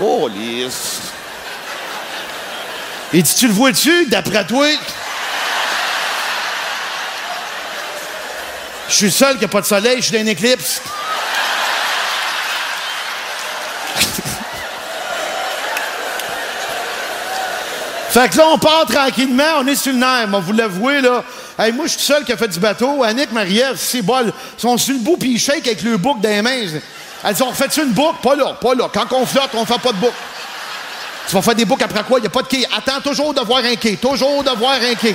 Oh, lisse. Il dit, tu le vois-tu, d'après toi? Je suis seul qui n'a pas de soleil, je suis dans une éclipse. Fait que là, on part tranquillement, on est sur le nerf, moi, vous l'avouez, là. Hey, moi, je suis seul qui a fait du bateau. Annick, Marie-Ève, c'est bol. Ils sont sur le bout, puis ils shake avec le bouc dans les mains. Elles disent, on refait une boucle? Pas là, pas là. Quand on flotte, on fait pas de boucle. Tu vas faire des boucles après quoi? Il n'y a pas de quai. Attends toujours de voir un quai. Toujours de voir un quai.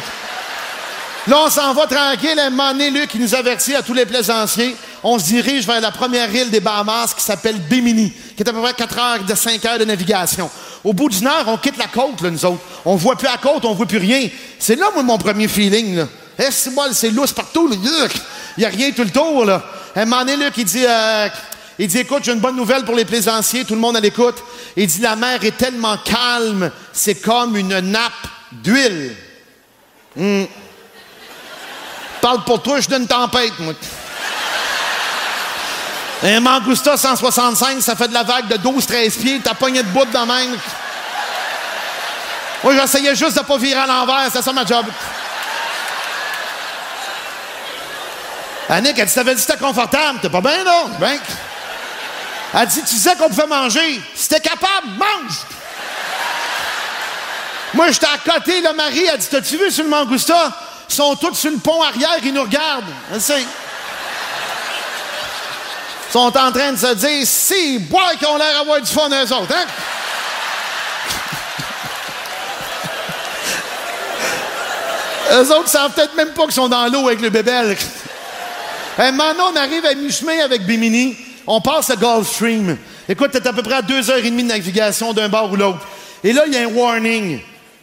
Là, on s'en va tranquille. À un moment donné, Luc, nous avertit à tous les plaisanciers. On se dirige vers la première île des Bahamas qui s'appelle Bimini, qui est à peu près 4 heures de 5 heures de navigation. Au bout d'une heure, on quitte la côte, là, nous autres. On voit plus la côte, on voit plus rien. C'est là, moi, mon premier feeling, là. Eh, c'est moi, c'est lousse partout, là. Il n'y a rien tout le tour, là. Un moment donné, Luc, il dit, euh, il dit, écoute, j'ai une bonne nouvelle pour les plaisanciers, tout le monde à l'écoute. Il dit, la mer est tellement calme, c'est comme une nappe d'huile. Hmm. Parle pour toi, je donne une tempête, moi. Un Mangusta 165, ça fait de la vague de 12-13 pieds, t'as pogné de bout de même. Moi, j'essayais juste de pas virer à l'envers, c'est ça ma job. Annick, elle dit, t'avais dit que c'était confortable, t'es pas bien, non? Ben. Elle dit, tu disais qu'on pouvait manger. Si t'es capable, mange! Moi, j'étais à côté, le mari, elle dit, t'as-tu vu sur le Mangousta? Ils sont tous sur le pont arrière, ils nous regardent. Elle. Sont en train de se dire, si, bois qui ont l'air d'avoir du fun, eux autres, hein? eux autres savent peut-être même pas qu'ils sont dans l'eau avec le bébé. Un moment, on arrive à mi-chemin avec Bimini. On passe le Gulf Stream. Écoute, t'es à peu près à deux heures et demie de navigation d'un bord ou l'autre. Et là, il y a un warning.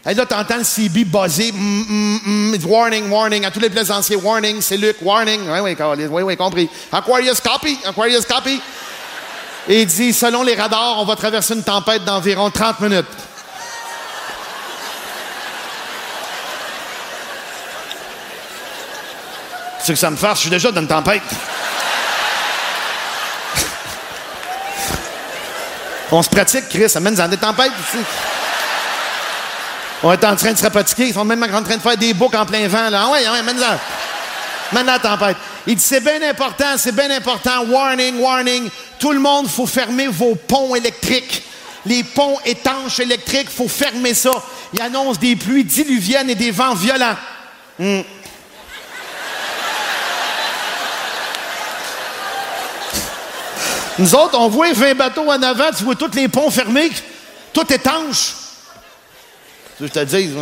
Et là, t'entends le CB buzzer. Mm, mm, mm, warning, warning. À tous les plaisanciers, warning. C'est Luc, warning. Oui, oui, oui, oui, compris. Aquarius copy, Aquarius copy. Et il dit, selon les radars, on va traverser une tempête d'environ 30 minutes. C'est que ça me fasse, je suis déjà dans une tempête. On se pratique, Chris, ça mène dans des tempêtes ici. On est en train de se pratiquer. Ils sont même en train de faire des boucs en plein vent. Là. Ah ouais, ouais, mène ça. Mène la tempête. Il dit, c'est bien important, c'est bien important. Warning, warning. Tout le monde, faut fermer vos ponts électriques. Les ponts étanches électriques, faut fermer ça. Il annonce des pluies diluviennes et des vents violents. Hmm. Nous autres, on voit 20 bateaux en avant, tu vois tous les ponts fermés, tout étanche. Tu veux que je te dise?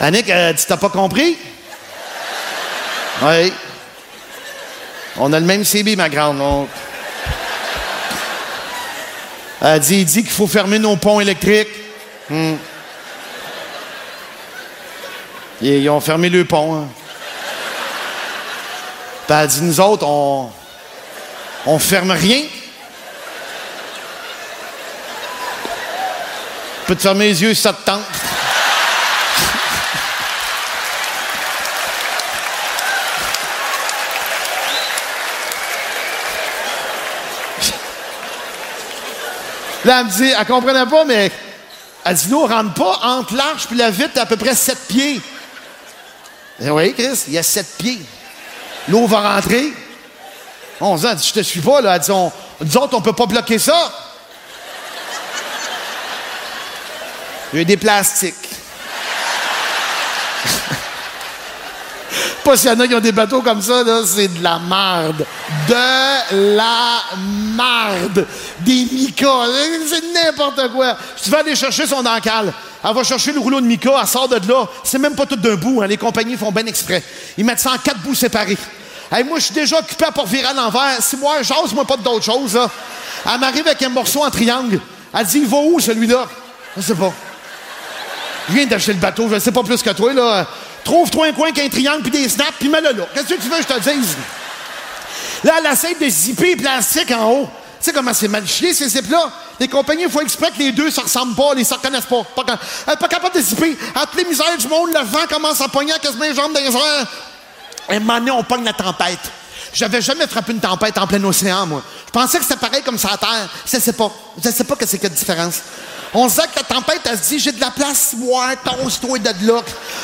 Annick, euh, tu t'as pas compris? Oui. On a le même CB, ma grande. on- Elle dit, il dit qu'il faut fermer nos ponts électriques. Hmm. Ils, ont fermé le pont. hein. Elle dit, nous autres, on... On ferme rien. Tu peux te fermer les yeux ça te tente. Là, elle me dit, elle comprenait pas, mais elle dit, l'eau rentre pas entre l'arche puis la vitre à peu près 7 pieds. Eh oui, Chris, il y a 7 pieds. L'eau va rentrer. On dit, je te suis pas, là. Elle dit, on, nous autres, on peut pas bloquer ça. Il y a des plastiques. Pas s'il y en a qui ont des bateaux comme ça, là, c'est de la merde. De la merde. Des micas. C'est n'importe quoi. Tu vas aller chercher son encale, elle va chercher le rouleau de mica, elle sort de là. C'est même pas tout d'un bout. hein. Les compagnies font bien exprès. Ils mettent ça en quatre bouts séparés. Hey, moi, je suis déjà occupé à virer à l'envers. Si moi, j'ose, moi, pas d'autre chose. Elle m'arrive avec un morceau en triangle. Elle dit, il va où, celui-là? Je sais pas. Je viens d'acheter le bateau, je sais pas plus que toi, là. Trouve-toi un coin avec un triangle puis des snaps, puis mets-le là. Qu'est-ce que tu veux que je te dise? Là, elle essaie de zipper les plastiques en haut. Tu sais comment c'est mal chié, ces zips-là? Les compagnies font exprès que les deux se ressemblent pas, les se reconnaissent pas. pas Elle est pas capable de zipper. Entre les misères du monde, le vent commence à pogner quasiment les jambes les airs. Et un moment donné, on pogne la tempête. J'avais jamais frappé une tempête en plein océan, moi. Je pensais que c'était pareil comme ça à terre. Je sais pas. Je sais pas que c'est que la différence. On se disait que la tempête, elle se dit, j'ai de la place, ouais, tosse-toi de là.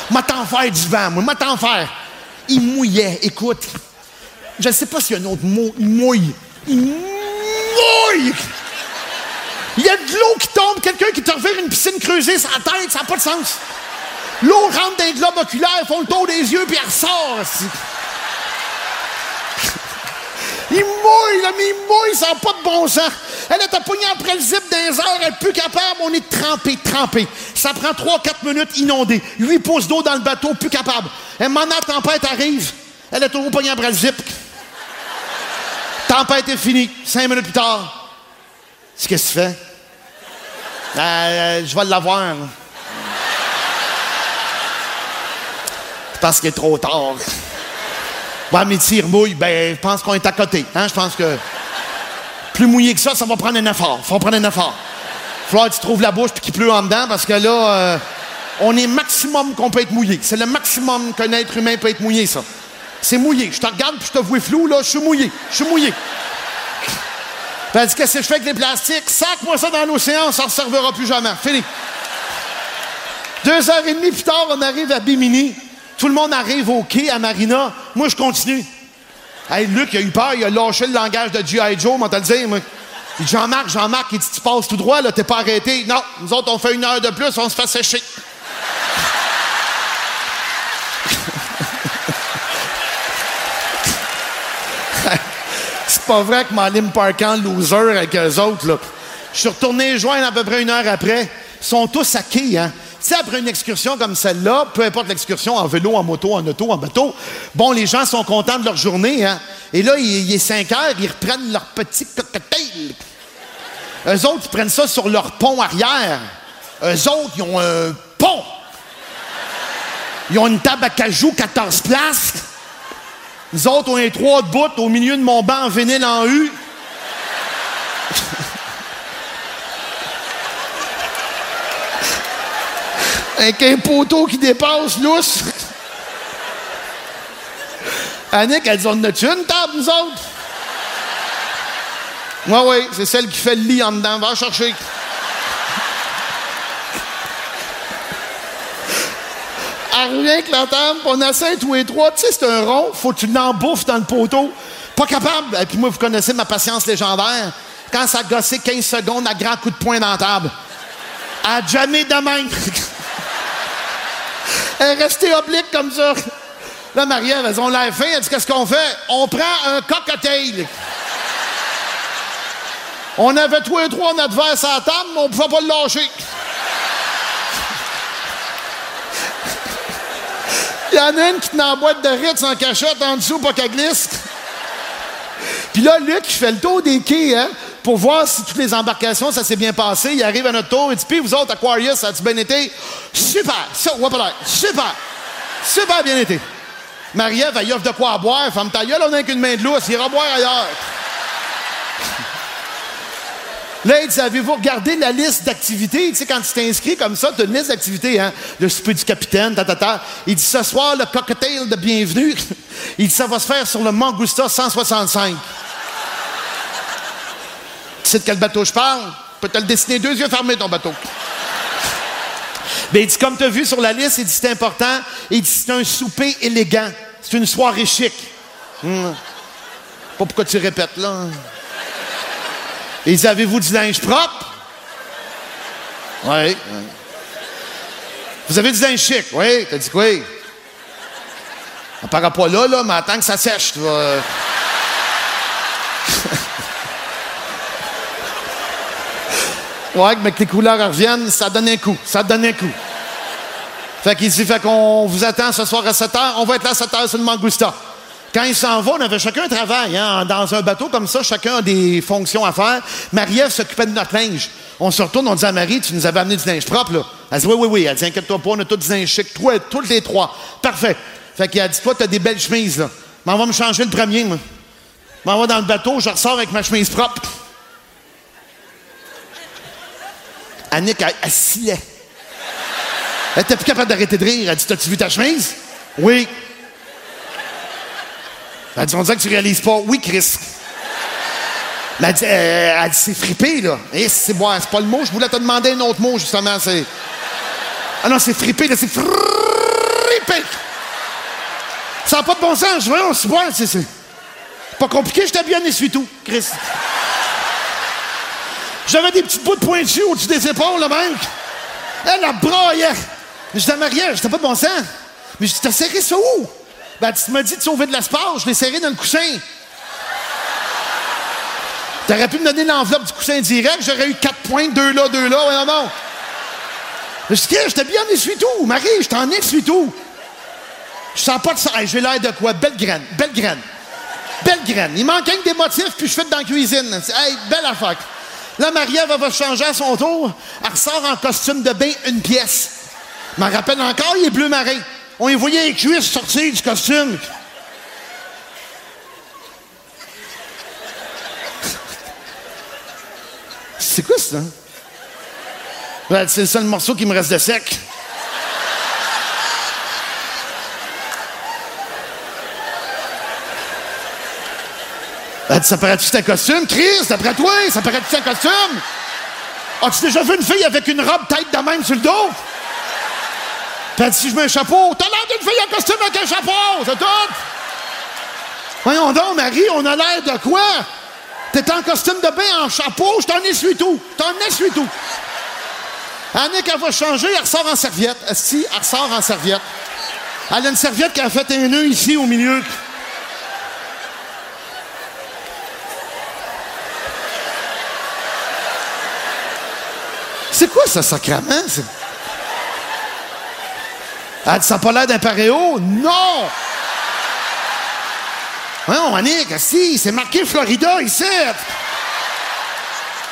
M'a t'en faire du vent, moi. M'a t'en faire. Il mouillait, écoute. Je sais pas s'il y a un autre mot. Il mouille. Il mouille! Il y a de l'eau qui tombe, quelqu'un qui te revire une piscine creusée sur la tête, ça n'a pas de sens. L'eau rentre dans les globes oculaires, font le tour des yeux, puis elle ressort. Il mouille, là, mais il mouille, ça n'a pas de bon sens. Elle est pognée après le zip des airs, elle est plus capable, on est trempé, trempé. Ça prend 3-4 minutes inondé. 8 pouces d'eau dans le bateau, plus capable. Un moment, la tempête arrive, elle est toujours pognée après le zip. Tempête est finie. 5 minutes plus tard. Qu'est-ce que tu fais? Euh, je vais l'avoir. parce qu'il est trop tard. Ouais, mais tire mouille, ben, je pense qu'on est à côté. Hein? Je pense que plus mouillé que ça, ça va prendre un effort. Faut prendre un effort. Faut que tu trouves la bouche puis qu'il pleut en dedans parce que là, euh, on est maximum qu'on peut être mouillé. C'est le maximum qu'un être humain peut être mouillé, ça. C'est mouillé. Je te regarde puis je te vois flou, là, je suis mouillé. Je suis mouillé. Dit, qu'est-ce que je fais avec les plastiques? Sac-moi ça dans l'océan, ça ne servira plus jamais. Fini. Deux heures et demie plus tard, on arrive à Bimini. Tout le monde arrive au quai à Marina. Moi, je continue. Hey, Luc, il a eu peur, il a lâché le langage de G.I. Joe, le dire, moi. Il dit, Jean-Marc, Jean-Marc, il dit, tu passes tout droit, là, t'es pas arrêté. Non, nous autres, on fait une heure de plus, on se fait sécher. C'est pas vrai que m'en me parquer en loser avec eux autres, là. Je suis retourné joindre à peu près une heure après. Ils sont tous à quai, hein. Sais, après une excursion comme celle-là, peu importe l'excursion, en vélo, en moto, en auto, en bateau, bon, les gens sont contents de leur journée, hein. Et là, il, est 5 heures, ils reprennent leur petit cocktail. Eux autres, ils prennent ça sur leur pont arrière. Eux autres, ils ont un pont. Ils ont une table à cajou, 14 places. Nous autres, on est trois de au milieu de mon banc en vinyle en U. Avec un poteau qui dépasse, lousse. Annick, elle dit, on a-tu une table, nous autres? Oui, oui, c'est celle qui fait le lit en dedans. Va chercher. Elle revient avec la table, on essaie tous les trois. Tu sais, c'est un rond, faut que tu l'embouffes dans le poteau. Pas capable. Et puis moi, vous connaissez ma patience légendaire. Quand ça gossé 15 secondes à grand coup de poing dans la table. À jamais de est restée oblique comme ça. Là, Marie-Ève, elles ont l'air fin. Elle dit, qu'est-ce qu'on fait? On prend un cocktail. On avait tous les trois notre verre sur la table, mais on pouvait pas le lâcher. Il y en a une qui tenait en boîte de Ritz en cachette en dessous pour qu'elle glisse. Puis là, Luc, il fait le tour des quais, hein, pour voir si toutes les embarcations, ça s'est bien passé. Il arrive à notre tour, il dit, puis vous autres, Aquarius, ça a-tu bien été? Super! Super! Super bien été. Marie-Ève, elle offre de quoi à boire. Femme ta gueule, on n'a qu'une main de lousse. Il ira boire ailleurs. Là, il dit, avez-vous regardé la liste d'activités? Tu sais, quand tu t'inscris comme ça, tu as une liste d'activités, hein? Le souper du capitaine, ta, ta, ta. Il dit, ce soir, le cocktail de bienvenue. Il dit, ça va se faire sur le Mangusta 165. Tu sais de quel bateau je parle? Je peux te le dessiner deux yeux fermés, ton bateau. Ben, il dit, comme tu as vu sur la liste, il dit, c'est important. Il dit, c'est un souper élégant. C'est une soirée chic. Hmm. Pas pourquoi tu répètes, là. Il dit, avez-vous du linge propre? Oui. Vous avez du linge chic? Oui. T'as dit? Oui. On part pas là, là, mais attends que ça sèche, tu vas... Ouais, mais que les couleurs reviennent, ça donne un coup. Ça donne un coup. Fait qu'il dit, fait qu'on vous attend ce soir à 7 h. On va être là à 7 h sur le Mangusta. Quand il s'en va, on avait chacun un travail. Hein? Dans un bateau comme ça, chacun a des fonctions à faire. Marie-Ève s'occupait de notre linge. On se retourne, on dit à Marie, tu nous avais amené du linge propre, là. Elle dit, oui, oui, oui. Elle dit, inquiète-toi pas, on a tout du linge chic. Toi, toutes les trois. Parfait. Fait qu'il a dit, toi, t'as des belles chemises, là. Mais on va me changer le premier, moi. M'en va dans le bateau, je ressors avec ma chemise propre. Annick, elle, elle. Elle était plus capable d'arrêter de rire. Elle dit T'as-tu vu ta chemise? Oui. Elle dit On dirait que tu réalises pas. Oui, Chris. Elle dit, euh, dit C'est frippé, là. Eh, c'est bon, c'est pas le mot. Je voulais te demander un autre mot, justement. C'est. Ah non, c'est frippé, là. C'est frippé. Ça n'a pas de bon sens. Je vois, c'est bon, c'est. c'est pas compliqué, j'étais bien essuie-tout, Chris. J'avais des petites bouts de pointus au-dessus des épaules, là, même. Elle a braillé. Je disais à Marie-Ève, j'étais pas de bon sens. Mais je dis, t'as serré ça où? Ben, tu m'as dit de sauver de l'espace, je l'ai serré dans le coussin. T'aurais pu me donner l'enveloppe du coussin direct, j'aurais eu quatre points, deux là, deux là, ouais, non, non. Je dis, j'étais bien en essuie-tout. Marie, je t'en essuie-tout. Je sens pas de ça. Hey, j'ai l'air de quoi? Belle graine, belle graine. Belle graine. Il manque un des motifs, puis je fais dans la cuisine. Hey, belle affaire. Là, Marie-Ève va changer à son tour. Elle ressort en costume de bain une pièce. Je m'en rappelle encore, il est bleu marin. On y voyait les cuisses sortir du costume. C'est quoi ça? C'est le seul morceau qui me reste de sec. Elle dit, ça paraît-tu un costume? Chris, d'après toi, ça paraît-tu un costume? As-tu déjà vu une fille avec une robe tête de même sur le dos? Puis elle dit, si je mets un chapeau, t'as l'air d'une fille en costume avec un chapeau, c'est tout! Voyons donc, Marie, on a l'air de quoi? T'es en costume de bain, en chapeau, je t'en essuie tout. Je t'en essuie tout. Annick, elle va changer, elle ressort en serviette. Si, elle ressort en serviette? Elle a une serviette qui a fait un nœud ici au milieu. C'est quoi ça, sacrament? C'est- Elle dit, ça n'a pas l'air d'un paréo? Non! Voyons, Annick, si, c'est marqué Florida ici.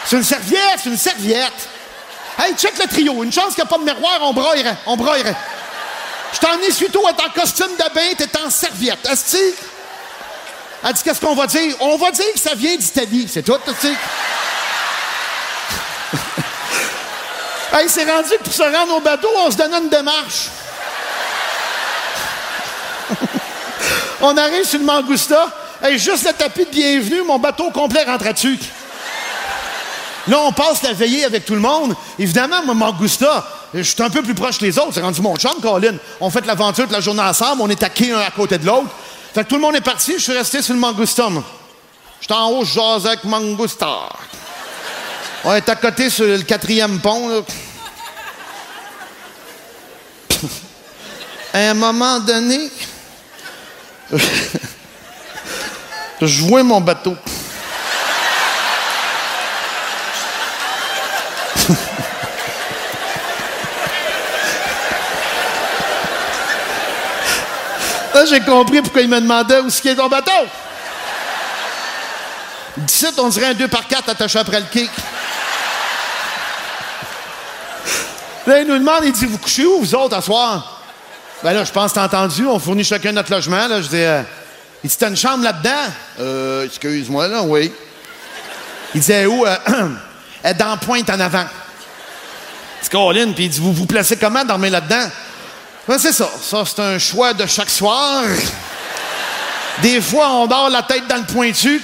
C'est une serviette, c'est une serviette. Hey, check le trio. Une chance qu'il n'y a pas de miroir, on broyerait, on broyerait. Je t'en essuie tout, t'es en costume de bain, t'es en serviette. Asti? Elle dit, qu'est-ce qu'on va dire? On va dire que ça vient d'Italie, c'est tout, tu sais. Hey, c'est rendu que pour se rendre au bateau, on se donnait une démarche. On arrive sur le Mangusta. Hey, juste le tapis de bienvenue, mon bateau complet rentre dessus. Là, on passe la veillée avec tout le monde. Évidemment, moi, Mangusta, je suis un peu plus proche que les autres. C'est rendu mon chum, Colin. On fait l'aventure toute la journée ensemble. On est taqués un à côté de l'autre. Fait que tout le monde est parti. Je suis resté sur le Mangusta, moi. J'étais en haut, je avec Mangusta. On est à côté sur le quatrième pont. À un moment donné, je vois mon bateau. Là, j'ai compris pourquoi il me demandait où est ton bateau. D'ici, on dirait un 2 par 4 attaché après le kick. Là, il nous demande, il dit, vous couchez où, vous autres, à soir? Ben là, je pense que t'as entendu, on fournit chacun notre logement, là. Je dis, euh, il dit, t'as une chambre là-dedans? Euh, excuse-moi, là, oui. Il disait, où? Euh, elle est dans pointe en avant. C'est Colin, puis il dit, vous vous placez comment, dormir là-dedans? Ben, c'est ça. Ça, c'est un choix de chaque soir. Des fois, on dort la tête dans le pointu.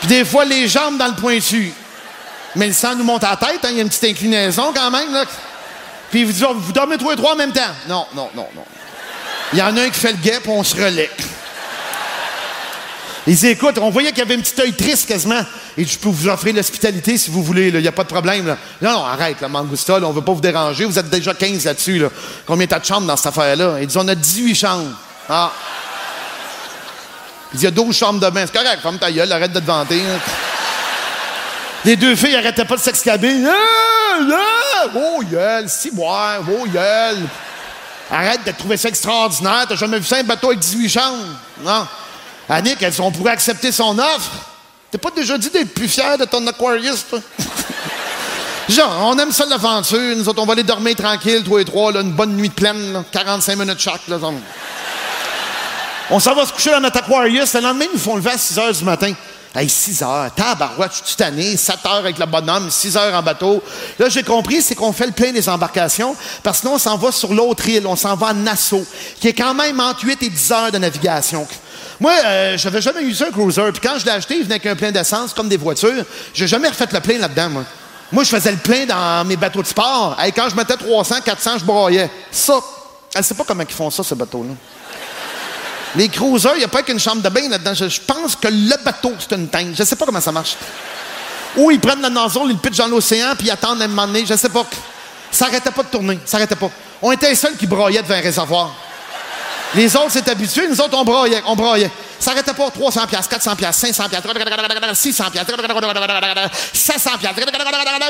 Puis des fois, les jambes dans le pointu. Mais le sang nous monte à la tête, hein, il y a une petite inclinaison quand même. Là. Puis il vous dit, vous dormez tous les trois en même temps? Non, non, non, non. Il y en a un qui fait le guet, puis on se relaie. Il dit, écoute, on voyait qu'il y avait un petit œil triste quasiment. Et je peux vous offrir l'hospitalité si vous voulez, il n'y a pas de problème. Là. Non, non, arrête, la Mangousta, là, on ne veut pas vous déranger. Vous êtes déjà 15 là-dessus. Là. Combien t'as de chambres dans cette affaire-là? Il dit, on a 18 chambres. Ah. Il dit, il y a 12 chambres de bain. C'est correct, femme ta gueule, arrête de te vanter. là. Les deux filles arrêtaient pas de s'exclamer. Ah, ah, oh, gueule, moi, oh, gueule. Arrête de trouver ça extraordinaire. T'as jamais vu ça, un bateau avec 18 chambres? Non? Annick, on pourrait accepter son offre? T'as pas déjà dit d'être plus fier de ton Aquarius, toi? Genre, on aime ça l'aventure. Nous autres, on va aller dormir tranquille, toi et trois, là, une bonne nuit pleine, là, 45 minutes chaque. Là, on- s'en va se coucher dans notre Aquarius. Le lendemain, ils nous font lever à 6 heures du matin. Hey, 6 heures, tabarouette, je suis tanné, 7 heures avec le bonhomme, 6 heures en bateau. Là, j'ai compris, c'est qu'on fait le plein des embarcations, parce que sinon, on s'en va sur l'autre île, on s'en va à Nassau, qui est quand même entre 8 et 10 heures de navigation. Moi, euh, j'avais jamais eu ça, un cruiser, puis quand je l'ai acheté, il venait avec un plein d'essence, comme des voitures. J'ai jamais refait le plein là-dedans, moi. Moi, je faisais le plein dans mes bateaux de sport. Hey, quand je mettais 300, 400, je broyais. Ça, elle sait pas comment ils font ça, ce bateau-là. Les cruisers, il n'y a pas qu'une chambre de bain là-dedans. Je, pense que le bateau, c'est une tank. Je ne sais pas comment ça marche. Ou ils prennent le nozzle, ils le pitchent dans l'océan, puis ils attendent un moment donné. Je ne sais pas. Ça n'arrêtait pas de tourner. Ça n'arrêtait pas. On était les seuls qui broyaient devant un réservoir. Les autres s'étaient habitués, nous autres, on broyait, on broyait. Ça n'arrêtait pas 300 piastres, 400 piastres, 500 piastres, 600 piastres, 700 piastres,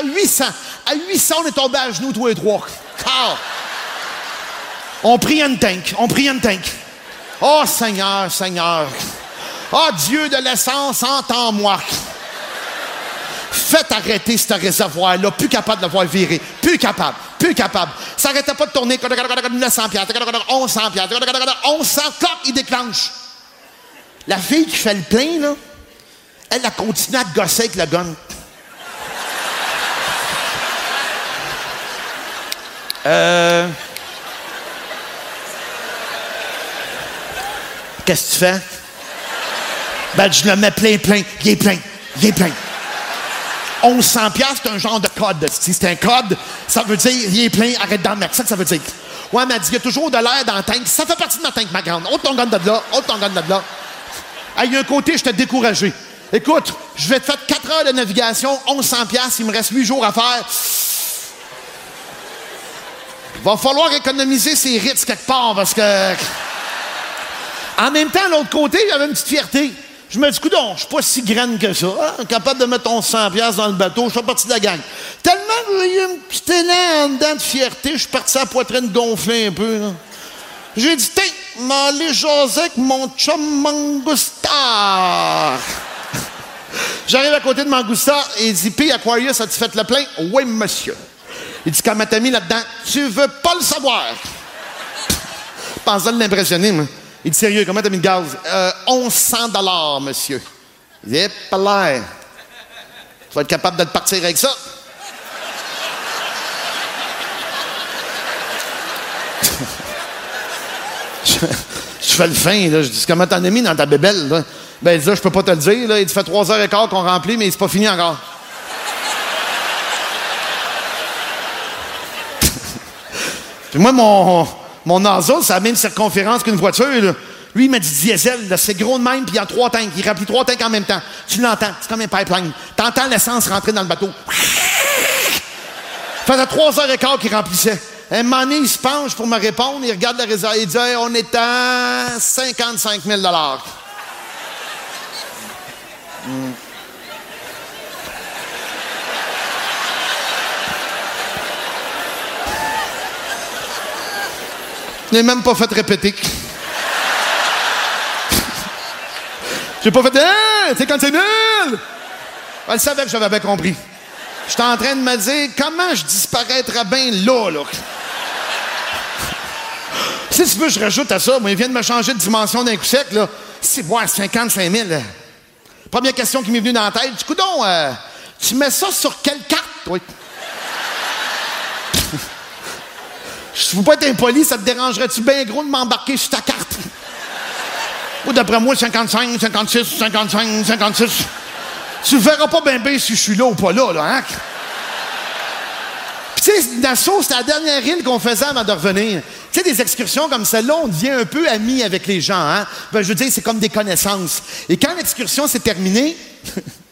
800. À 800, on est tombé à genoux tous les trois. On prie une tank, on prie une tank. Oh Seigneur, Seigneur. Oh Dieu de l'essence, entends-moi. Faites arrêter ce réservoir-là, plus capable de le voir virer. Plus capable, plus capable. Ça n'arrêtait pas de tourner. 900 piastres, 1100 piastres, 1100, clac, il déclenche. La fille qui fait le plein, là, elle a continué à gosser avec le gun. Euh... Qu'est-ce que tu fais? Ben, je le mets plein, plein. Il est plein. Il est plein. 1100 piastres, c'est un genre de code. Si c'est un code, ça veut dire, il est plein, arrête d'en mettre. Ça que ça veut dire. Ouais, mais il y a toujours de l'air dans le tank. Ça fait partie de ma tank, ma grande. Ôte ton gun de là, ôte ton gun de là. Il y a un côté, je t'ai découragé. Écoute, je vais te faire 4 heures de navigation, 1100 piastres, il me reste 8 jours à faire. Va falloir économiser ses rites quelque part parce que... En même temps, l'autre côté, j'avais une petite fierté. Je me dis, coudon, je suis pas si graine que ça. hein, capable de mettre 1100 pièces dans le bateau, je fais partie de la gang. Tellement que j'ai eu un petit élan en dedans de fierté, je suis parti à poitrine gonflée un peu. J'ai dit, tiens, m'aller jaser avec mon chum Mangousta. J'arrive à côté de Mangousta et il dit, Puis Aquarius, as-tu fait le plein? Oui, monsieur. Il dit, quand t'as mis là-dedans, tu veux pas le savoir. Pense de l'impressionner, moi. Il dit, sérieux, comment t'as mis le gaz? Euh, 1100 dollars, monsieur. Il dit. Tu vas être capable de te partir avec ça? je, je fais le fin, là. Je dis, comment t'en as mis dans ta bébelle, là? Ben, il dit, là, je peux pas te le dire, là. Il dit, fait trois heures et quart qu'on remplit, mais c'est pas fini encore. Puis moi, mon, mon nozzle, c'est la même circonférence qu'une voiture. là. Lui, il m'a dit diesel, c'est gros de même, puis il y a trois tanks. Il remplit trois tanks en même temps. Tu l'entends, c'est comme un pipeline. T'entends l'essence rentrer dans le bateau. Ça faisait trois heures et quart qu'il remplissait. Un moment donné, il se penche pour me répondre, il regarde la réserve, il dit on est à 55 000 Hmm. Je n'ai même pas fait répéter. J'ai pas fait hein, eh! Tu quand c'est nul! Elle savait que j'avais bien compris. J'étais en train de me dire comment je disparaîtrais bien là, là? si tu veux, je rajoute à ça. Moi, il vient de me changer de dimension d'un coup sec, là. C'est moi, 55 000. Première question qui m'est venue dans la tête. Du coup, donc, euh, tu mets ça sur quelle carte. Je veux pas être impoli, ça te dérangerait-tu bien gros de m'embarquer sur ta carte? Ou d'après moi, 55, 56, 55, 56. Tu verras pas bien bien si je suis là ou pas là, là, hein? Puis tu sais, Nassau, c'était la dernière île qu'on faisait avant de revenir. Tu sais, des excursions comme celle-là, on devient un peu amis avec les gens, hein? Ben, je veux dire, c'est comme des connaissances. Et quand l'excursion s'est terminée,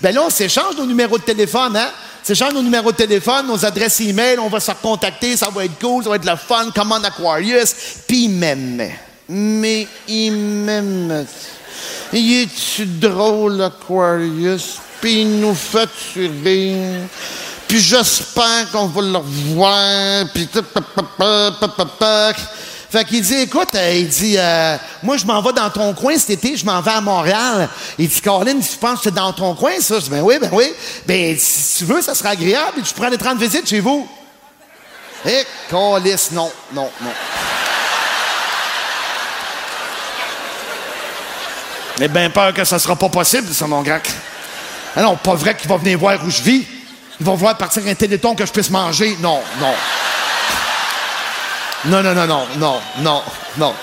ben là, on s'échange nos numéros de téléphone, hein? S'échange nos numéros de téléphone, nos adresses e-mail, on va se recontacter, ça va être cool, ça va être le fun, commande Aquarius. Puis il m'aimait. Mais il m'aimait. Il est-tu drôle, Aquarius? Puis il nous fait rire. Puis j'espère qu'on va le revoir. Puis Fait qu'il dit, écoute, euh, il dit, euh, moi, je m'en vais dans ton coin cet été, je m'en vais à Montréal. Il dit, Colin, tu penses que c'est dans ton coin, ça? Je dis, ben oui, ben oui. Ben, si tu veux, ça sera agréable. Je pourrais aller te rendre visite chez vous. Eh, Colis, non, non, non. J'ai bien peur que ça sera pas possible, ça, mon grand. Ah non, pas vrai qu'il va venir voir où je vis. Il va voir partir un téléthon que je puisse manger. Non, non. Non, non, non, non, non, non, non.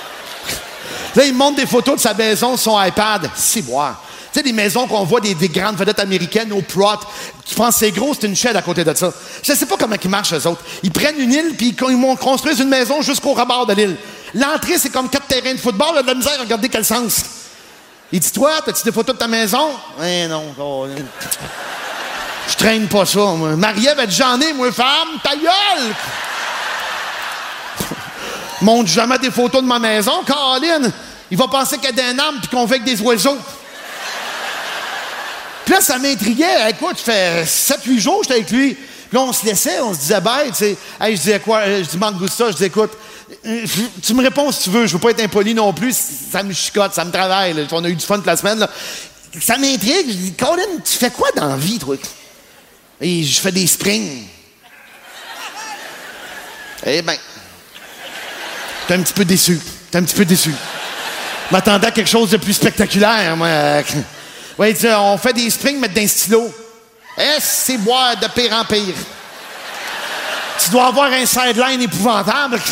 Là, il montre des photos de sa maison son iPad. C'est moi. Tu sais, des maisons qu'on voit des, des grandes vedettes américaines au plot. Tu penses c'est gros, c'est une chaîne à côté de ça. Je sais pas comment ils marchent, eux autres. Ils prennent une île, puis ils construisent une maison jusqu'au rebord de l'île. L'entrée, c'est comme quatre terrains de football. Il a de la misère à regarder quel sens. Il dit, toi, t'as-tu des photos de ta maison? Eh non, oh, je traîne pas ça. Marie-Ève, j'en ai, moi, femme, ta gueule! Montre jamais des photos de ma maison, Caroline. Il va penser qu'il y a des arbre puis qu'on fait avec des oiseaux. Puis là, ça m'intriguait. Écoute, ça fait 7-8 jours j'étais avec lui. Puis là, on se laissait, on se disait bye, tu sais. Hey, je disais quoi? Euh, Je dis Mangousta, je dis écoute, euh, tu me réponds si tu veux. Je veux pas être impoli non plus. Ça me chicote, ça me travaille. On a eu du fun toute la semaine. Ça m'intrigue. Je dis, Colin, tu fais quoi dans la vie, toi? Et je fais des springs. Eh ben, t'es un petit peu déçu. T'es un petit peu déçu. M'attendais à quelque chose de plus spectaculaire, moi. Oui, tu sais, on fait des springs, mettre d'un stylo. Eh, c'est boire de pire en pire. Tu dois avoir un sideline épouvantable.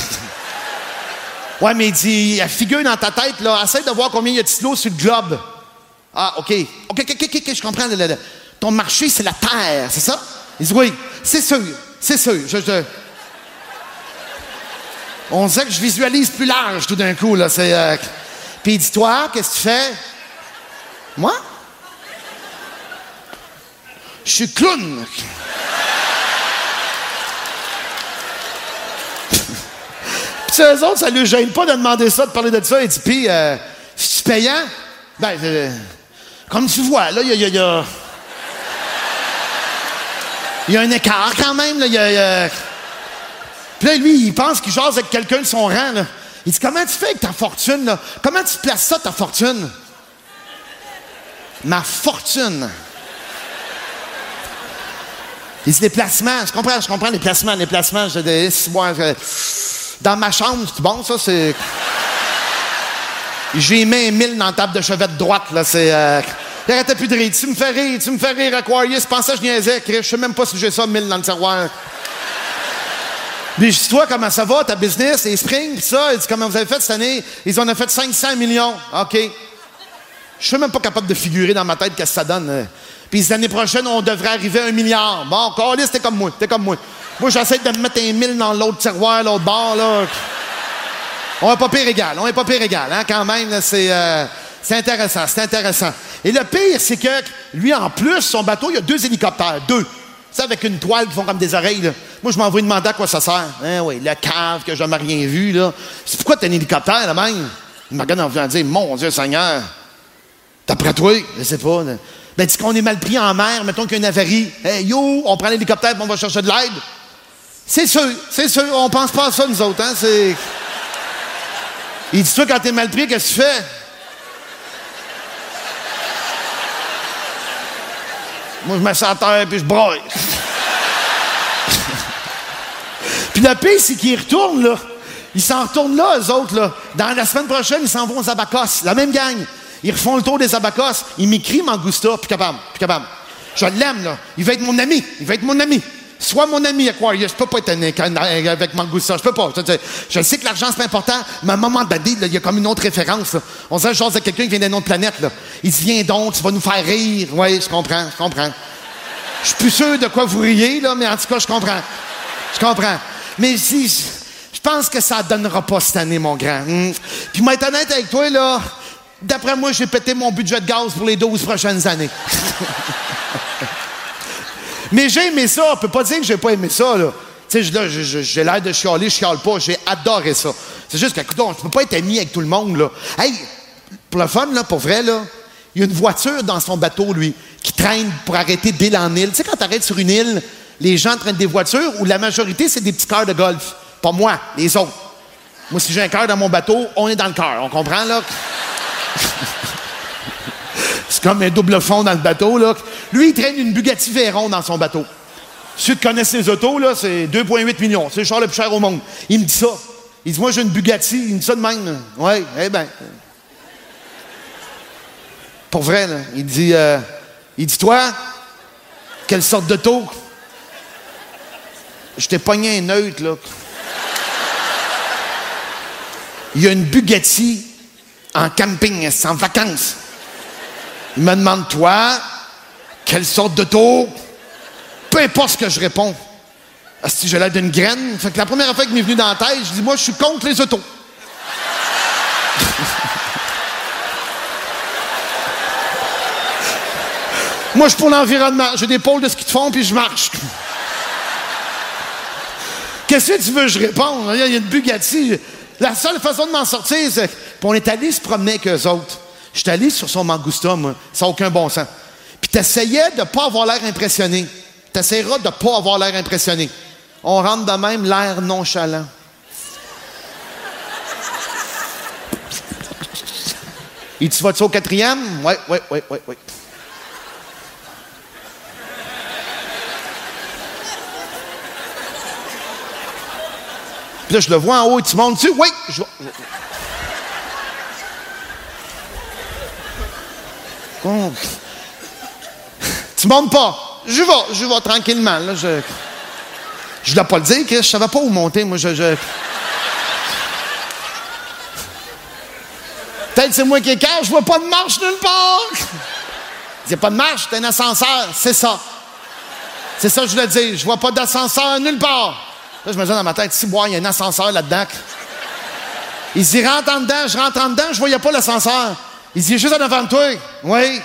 Ouais, mais il dit, figure dans ta tête, là, essaie de voir combien il y a de stylos sur le globe. Ah, OK. OK, OK, OK, OK, je comprends. ton marché, c'est la Terre, c'est ça? Il dit, oui, c'est sûr, c'est sûr. Je- On dirait que je visualise plus large tout d'un coup, là. Euh, Puis il dit, toi, qu'est-ce que tu fais? Moi? Je suis clown. Puis eux autres, ça ne lui gêne pas de demander ça, de parler de ça. Il dit, puis, euh, c'est payant? Ben, euh, comme tu vois, là, il y a... y a- y a- y a un écart quand même, là. y a- Puis là, lui, il pense qu'il jase avec quelqu'un de son rang, là. Il dit, comment tu fais avec ta fortune, là? Comment tu places ça, ta fortune? Ma fortune. Il dit, les placements. Je comprends, je comprends les placements, les placements. Je dis, c'est bon, je- dans ma chambre, c'est bon, ça, c'est... J'ai mis mille dans la table de chevet de droite, là, c'est... Euh... Il plus de rire. Tu me fais rire, tu me fais rire, Aquarius. Je pensais que je niaisais. Je sais même pas si j'ai ça, mille dans le tiroir. Puis je dis, toi, comment ça va, ta business, les Spring, pis ça? Il comment vous avez fait cette année? Ils en ont fait 500 millions. OK. Je suis même pas capable de figurer dans ma tête qu'est-ce que ça donne. euh. Puis l'année prochaine, on devrait arriver à un milliard. Bon, Carlis, t'es comme moi, t'es comme moi. Moi, j'essaie de me mettre un mille dans l'autre tiroir, l'autre bord, là. On est pas pire égal, on est pas pire égal, hein, quand même, c'est... euh, c'est intéressant, c'est intéressant. Et le pire, c'est que lui, en plus, son bateau, il y a deux hélicoptères, deux. Sais, avec une toile qui font comme des oreilles, là. Moi, je m'en vais demander à quoi ça sert. Hein, oui, le cave que j'ai jamais rien vu, là. C'est pourquoi t'as un hélicoptère, là, même? Il me regarde en voulant dire, mon Dieu Seigneur, D'après toi, je sais pas. là. Ben, dis qu'on est mal pris en mer, mettons qu'il y a une avarie. Hey, yo, on prend l'hélicoptère on va chercher de l'aide. C'est sûr, c'est sûr. On pense pas à ça, nous autres, hein. Il dit, toi, quand t'es mal pris, qu'est-ce que tu fais? Moi, je me sens à terre puis je broille. puis le pire, c'est qu'ils retournent, là. Ils s'en retournent là, eux autres, là. Dans la semaine prochaine, ils s'en vont aux Abacos. La même gang. Ils refont le tour des Abacos. Ils m'écrivent Mangusta, puis capable, puis capable. Je l'aime, là. Il va être mon ami. Il va être mon ami. Sois mon ami, Aquarius. Je peux pas être un- un- avec Mangusta. Je peux pas. Je, sais que l'argent, c'est important, mais à un moment donné, il y a comme une autre référence. là. On dirait chose de quelqu'un qui vient d'une autre planète. Là. Il dit, viens donc, tu vas nous faire rire. Oui, je comprends, je comprends. Je suis plus sûr de quoi vous riez, là, mais en tout cas, je comprends. Je comprends. Mais si, je pense que ça donnera pas cette année, mon grand. Hmm. Puis, moi, être honnête avec toi, là, d'après moi, j'ai pété mon budget de gaz pour les 12 prochaines années. Mais j'ai aimé ça. On peut pas dire que j'ai pas aimé ça, là. Tu sais, j'ai l'air de chialer, je chiale pas. J'ai adoré ça. C'est juste que, écoute, je peux pas être ami avec tout le monde, là. Hey, pour le fun, là, pour vrai, là, il y a une voiture dans son bateau, lui, qui traîne pour arrêter d'île en île. Tu sais, quand t'arrêtes sur une île, les gens traînent des voitures où la majorité, c'est des petits cars de golf. Pas moi, les autres. Moi, si j'ai un cœur dans mon bateau, on est dans le cœur. On comprend, là? Comme un double fond dans le bateau, là. Lui, il traîne une Bugatti Veyron dans son bateau. Ceux qui connaissent les autos, là, c'est 2,8 millions. C'est le char le plus cher au monde. Il me dit ça. Il dit, moi, j'ai une Bugatti. Il me dit ça de même. Oui, eh ben. Pour vrai, là. Il dit, euh, il dit, toi, quelle sorte d'auto? Je t'ai pogné un neutre, là. Il y a une Bugatti en camping, en vacances. Il me demande, toi, quelle sorte d'auto? Peu importe ce que je réponds. Si j'ai l'air d'une graine. Fait que la première fois qu'il m'est venu dans la tête, je dis, moi, je suis contre les autos. moi, je suis pour l'environnement. J'ai des pôles de ski de fond, puis je marche. Qu'est-ce que tu veux que je réponde? Il y a une Bugatti. La seule façon de m'en sortir, c'est. Puis on est allé se promener avec eux autres. Je suis allé sur son Mangusta, moi. Ça n'a aucun bon sens. Puis t'essayais de pas avoir l'air impressionné. T'essaieras de pas avoir l'air impressionné. On rentre de même l'air nonchalant. Dit, tu vas-tu au quatrième? Oui, oui, oui, oui, oui. Puis là, je le vois en haut, tu montes dessus? Oui, je Tu montes pas. Je vais, je vais tranquillement. Là, je je dois pas le dire, Chris, je savais pas où monter. Moi, je. je... Peut-être c'est moi qui écarte, je vois pas de marche nulle part. Il n'y a pas de marche, c'est un ascenseur, c'est ça. C'est ça que je voulais dire. Je vois pas d'ascenseur nulle part. Là, je me dis dans ma tête, si, bois, il y a un ascenseur là-dedans. Il dit, rentre en dedans, je rentre en dedans, je voyais pas l'ascenseur. Il dit, juste en avant de toi. Oui.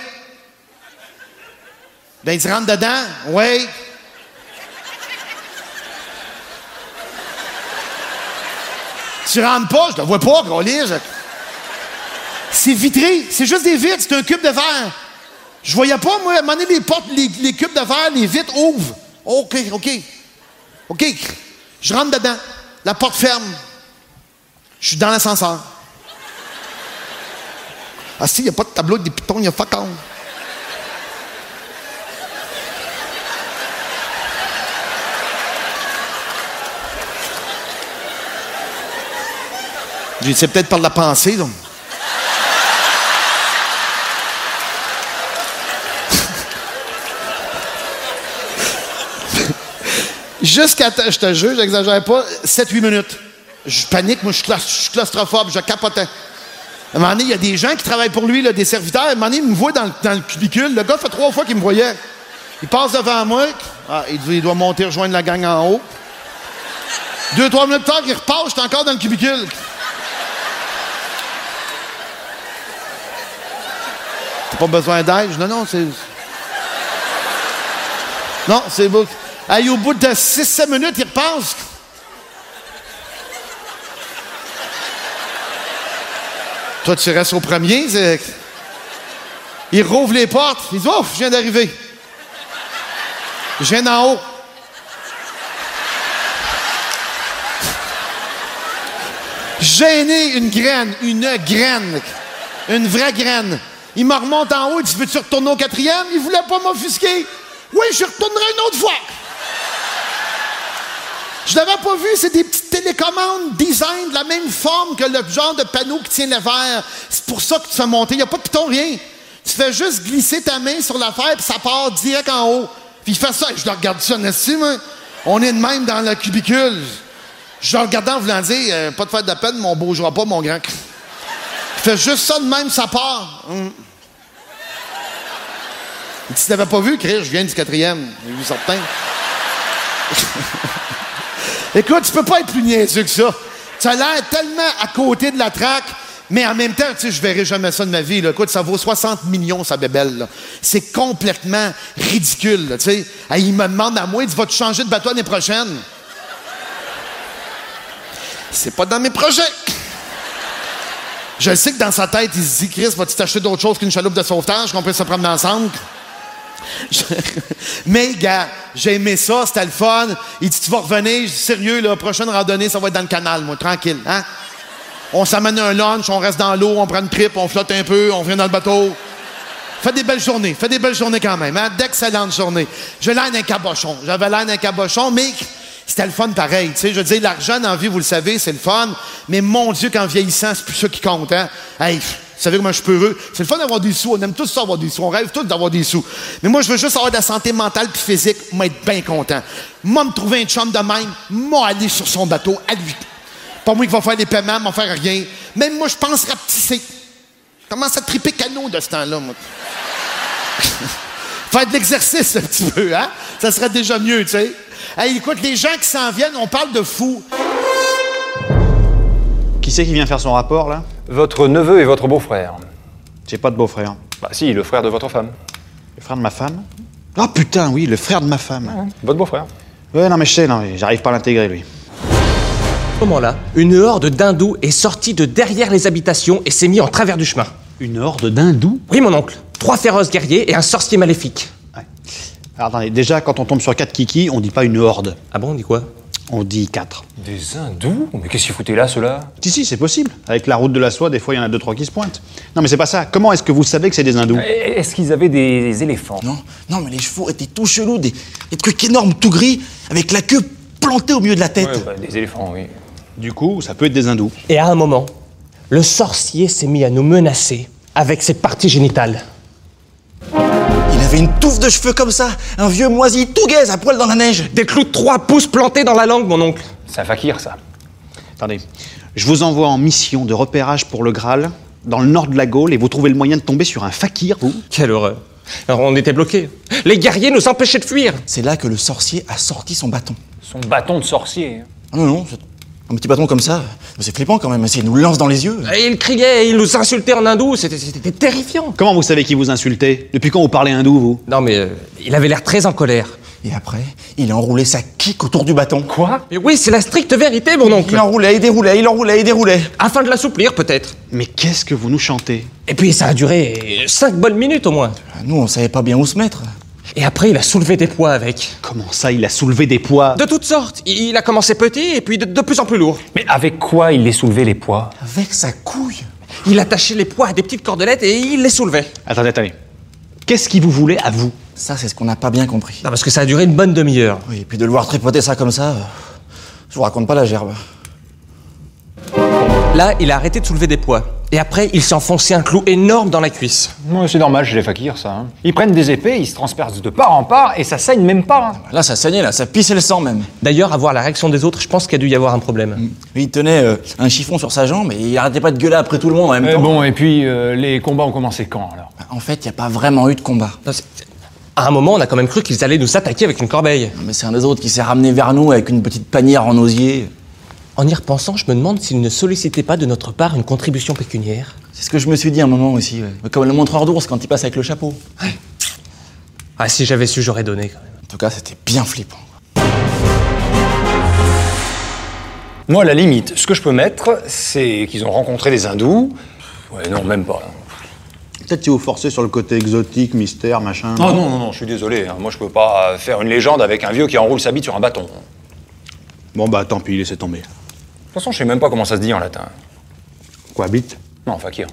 Ben, il dit, rentre dedans. Oui. Tu rentres pas, je le vois pas, gros lit. je- C'est vitré, c'est juste des vitres, c'est un cube de verre. Je voyais pas, moi, à un moment donné, les portes, les, les cubes de verre, les vitres ouvrent. OK, OK. OK. Je rentre dedans. La porte ferme. Je suis dans l'ascenseur. Ah si, il n'y a pas de tableau des pitons, il y a fuck all. J'ai dit, peut-être par la pensée, donc. Jusqu'à, je te jure, j'exagère pas, 7-8 minutes. Je panique, moi, je suis claustrophobe, je capotais. Un moment donné, il y a des gens qui travaillent pour lui, des serviteurs. À un moment donné, ils me voient dans, le- le cubicule. Le gars fait trois fois qu'il me voyait. Il passe devant moi. Ah, il, il doit monter rejoindre la gang en haut. Deux, trois minutes plus tard, il repasse, j'étais encore dans le cubicule. T'as pas besoin d'aide? Non, non, c'est. Non, c'est beau. Hey, au bout de 6-7 minutes, il repasse. Toi, tu restes au premier. Il rouvre les portes. Il dit Oh, je viens d'arriver. Je viens d'en haut. Gêné, une graine, une graine, une vraie graine. Il me remonte en haut, il dit Veux-tu retourner au quatrième? Il voulait pas m'offusquer. Oui, je retournerai une autre fois. Je l'avais pas vu, c'est des petites télécommandes design de la même forme que le genre de panneau qui tient le verre. C'est pour ça que tu fais monter. Il n'y a pas de piton, rien. Tu fais juste glisser ta main sur l'affaire, puis ça part direct en haut. Puis il fait ça, je le regarde ça, n'est-ce? On est de même dans le cubicule. Je le regardais en voulant dire, euh, pas de faire de peine, mon bougera pas, mon grand. Il fait juste ça de même, ça part. Hum. Tu t'avais pas vu, Chris, je viens du quatrième. J'ai vu certain? Écoute, tu peux pas être plus niaiseux que ça. Tu as l'air tellement à côté de la traque, mais en même temps, tu sais, je verrai jamais ça de ma vie. Là. Écoute, ça vaut 60 millions, sa bébelle. C'est complètement ridicule, tu sais. Il me demande à moi, il vas-tu changer de bateau l'année prochaine? C'est pas dans mes projets. Je sais que dans sa tête, il se dit, Chris, vas-tu t'acheter d'autres choses qu'une chaloupe de sauvetage qu'on peut se prendre ensemble? Mais, gars, j'ai aimé ça, c'était le fun. Il dit, tu vas revenir. Je dis, sérieux, la prochaine randonnée, ça va être dans le canal, moi, tranquille, hein? On s'amène un lunch, on reste dans l'eau, on prend une trip, on flotte un peu, on vient dans le bateau. Fais des belles journées, fais des belles journées quand même, hein? D'excellentes journées. J'ai l'air d'un cabochon. J'avais l'air d'un cabochon, mais c'était le fun pareil. Tu sais, je veux dire, l'argent dans la vie, vous le savez, c'est le fun. Mais mon Dieu, qu'en vieillissant, c'est plus ça qui compte, hein? Hey, vous savez comment je suis heureux? C'est le fun d'avoir des sous. On aime tous ça avoir des sous. On rêve tous d'avoir des sous. Mais moi, je veux juste avoir de la santé mentale puis physique. Moi, être bien content. Moi, me trouver un chum de même, moi, aller sur son bateau à lui. Pas moi qui va faire des paiements, m'en faire rien. Même moi, je pense rapetisser. Commence à triper canot de ce temps-là, moi? Faire de l'exercice un petit peu, hein? Ça serait déjà mieux, tu sais. Hey, écoute, les gens qui s'en viennent, on parle de fous. Qui c'est qui vient faire son rapport, là? Votre neveu et votre beau-frère. J'ai pas de beau-frère. Bah si, le frère de votre femme. Le frère de ma femme? Ah putain, oui, le frère de ma femme. Votre beau-frère. Ouais, non, mais je sais, non, j'arrive pas à l'intégrer, lui. À ce moment-là, une horde d'hindous est sortie de derrière les habitations et s'est mis en travers du chemin. Une horde d'hindous? Oui, mon oncle. Trois féroces guerriers et un sorcier maléfique. Alors, attendez, déjà, quand on tombe sur quatre kikis, on dit pas une horde. Ah bon, on dit quoi? On dit quatre. Des hindous? Mais qu'est-ce qu'ils foutaient là, ceux-là? Si, si, c'est possible. Avec la route de la soie, des fois, il y en a deux, trois qui se pointent. Non, mais c'est pas ça. Comment est-ce que vous savez que c'est des hindous? Est-ce qu'ils avaient des éléphants? Non, non, mais les chevaux étaient tout chelous, des, des trucs énormes, tout gris, avec la queue plantée au milieu de la tête. Ouais, ouais, Des éléphants, oui. Du coup, ça peut être des hindous. Et à un moment, le sorcier s'est mis à nous menacer avec ses parties génitales. Il avait une touffe de cheveux comme ça, un vieux moisi tout gaze à poil dans la neige. Des clous de trois pouces plantés dans la langue, mon oncle. C'est un fakir, ça. Attendez. Je vous envoie en mission de repérage pour le Graal, dans le nord de la Gaule, et vous trouvez le moyen de tomber sur un fakir, vous Quelle horreur. Alors on était bloqués. Les guerriers nous empêchaient de fuir. C'est là que le sorcier a sorti son bâton. Son bâton de sorcier. Non, non, c'est un petit bâton comme ça. C'est flippant quand même, il nous lance dans les yeux. Et il criait, il nous insultait en hindou, c'était- c'était terrifiant. Comment vous savez qui vous insultait? Depuis quand vous parlez hindou, vous? Non mais euh, il avait l'air très en colère. Et après, il a enroulé sa kick autour du bâton. Quoi? Mais oui, c'est la stricte vérité, mon oncle. Il enroulait, il déroulait, il enroulait, il déroulait. Afin de l'assouplir, peut-être. Mais qu'est-ce que vous nous chantez? Et puis ça a duré cinq bonnes minutes au moins. Nous, on savait pas bien où se mettre. Et après, il a soulevé des poids avec. Comment ça, il a soulevé des poids De toutes sortes. Il a commencé petit et puis de, de plus en plus lourd. Mais avec quoi il les soulevait, les poids Avec sa couille. Il attachait les poids à des petites cordelettes et il les soulevait. Attendez, attendez. Qu'est-ce qui vous voulait à vous? Ça, c'est ce qu'on n'a pas bien compris. Non, parce que ça a duré une bonne demi-heure. Oui, et puis de le voir tripoter ça comme ça, euh, je vous raconte pas la gerbe. Là, il a arrêté de soulever des poids. Et après, il s'est enfoncé un clou énorme dans la cuisse. Ouais, C'est normal chez les fakirs, ça. hein. Ils prennent des épées, ils se transpercent de part en part, et ça saigne même pas. hein. Là, ça saignait, là, ça pissait le sang même. D'ailleurs, à voir la réaction des autres, je pense qu'il y a dû y avoir un problème. Oui, il tenait euh, un chiffon sur sa jambe et il arrêtait pas de gueuler après tout le monde en même Mais temps. bon, et puis euh, les combats ont commencé quand, alors? En fait, il n'y a pas vraiment eu de combat. Non, c'est- À un moment, on a quand même cru qu'ils allaient nous attaquer avec une corbeille. Mais c'est un des autres qui s'est ramené vers nous avec une petite panière en osier. En y repensant, je me demande s'ils ne sollicitaient pas de notre part une contribution pécuniaire. C'est ce que je me suis dit un moment aussi. ouais. Comme le montreur d'ours quand il passe avec le chapeau. Ah, si j'avais su, j'aurais donné quand même. En tout cas, c'était bien flippant. Moi, à la limite, ce que je peux mettre, c'est qu'ils ont rencontré des hindous. Ouais, non, même pas. Peut-être si vous forcez sur le côté exotique, mystère, machin. Non, non, non, non, je suis désolé. hein. Moi, je peux pas faire une légende avec un vieux qui enroule sa bite sur un bâton. Bon, bah tant pis, laissez tomber. Toute façon, je sais même pas comment ça se dit en latin. Quoi, bite Non, fakir.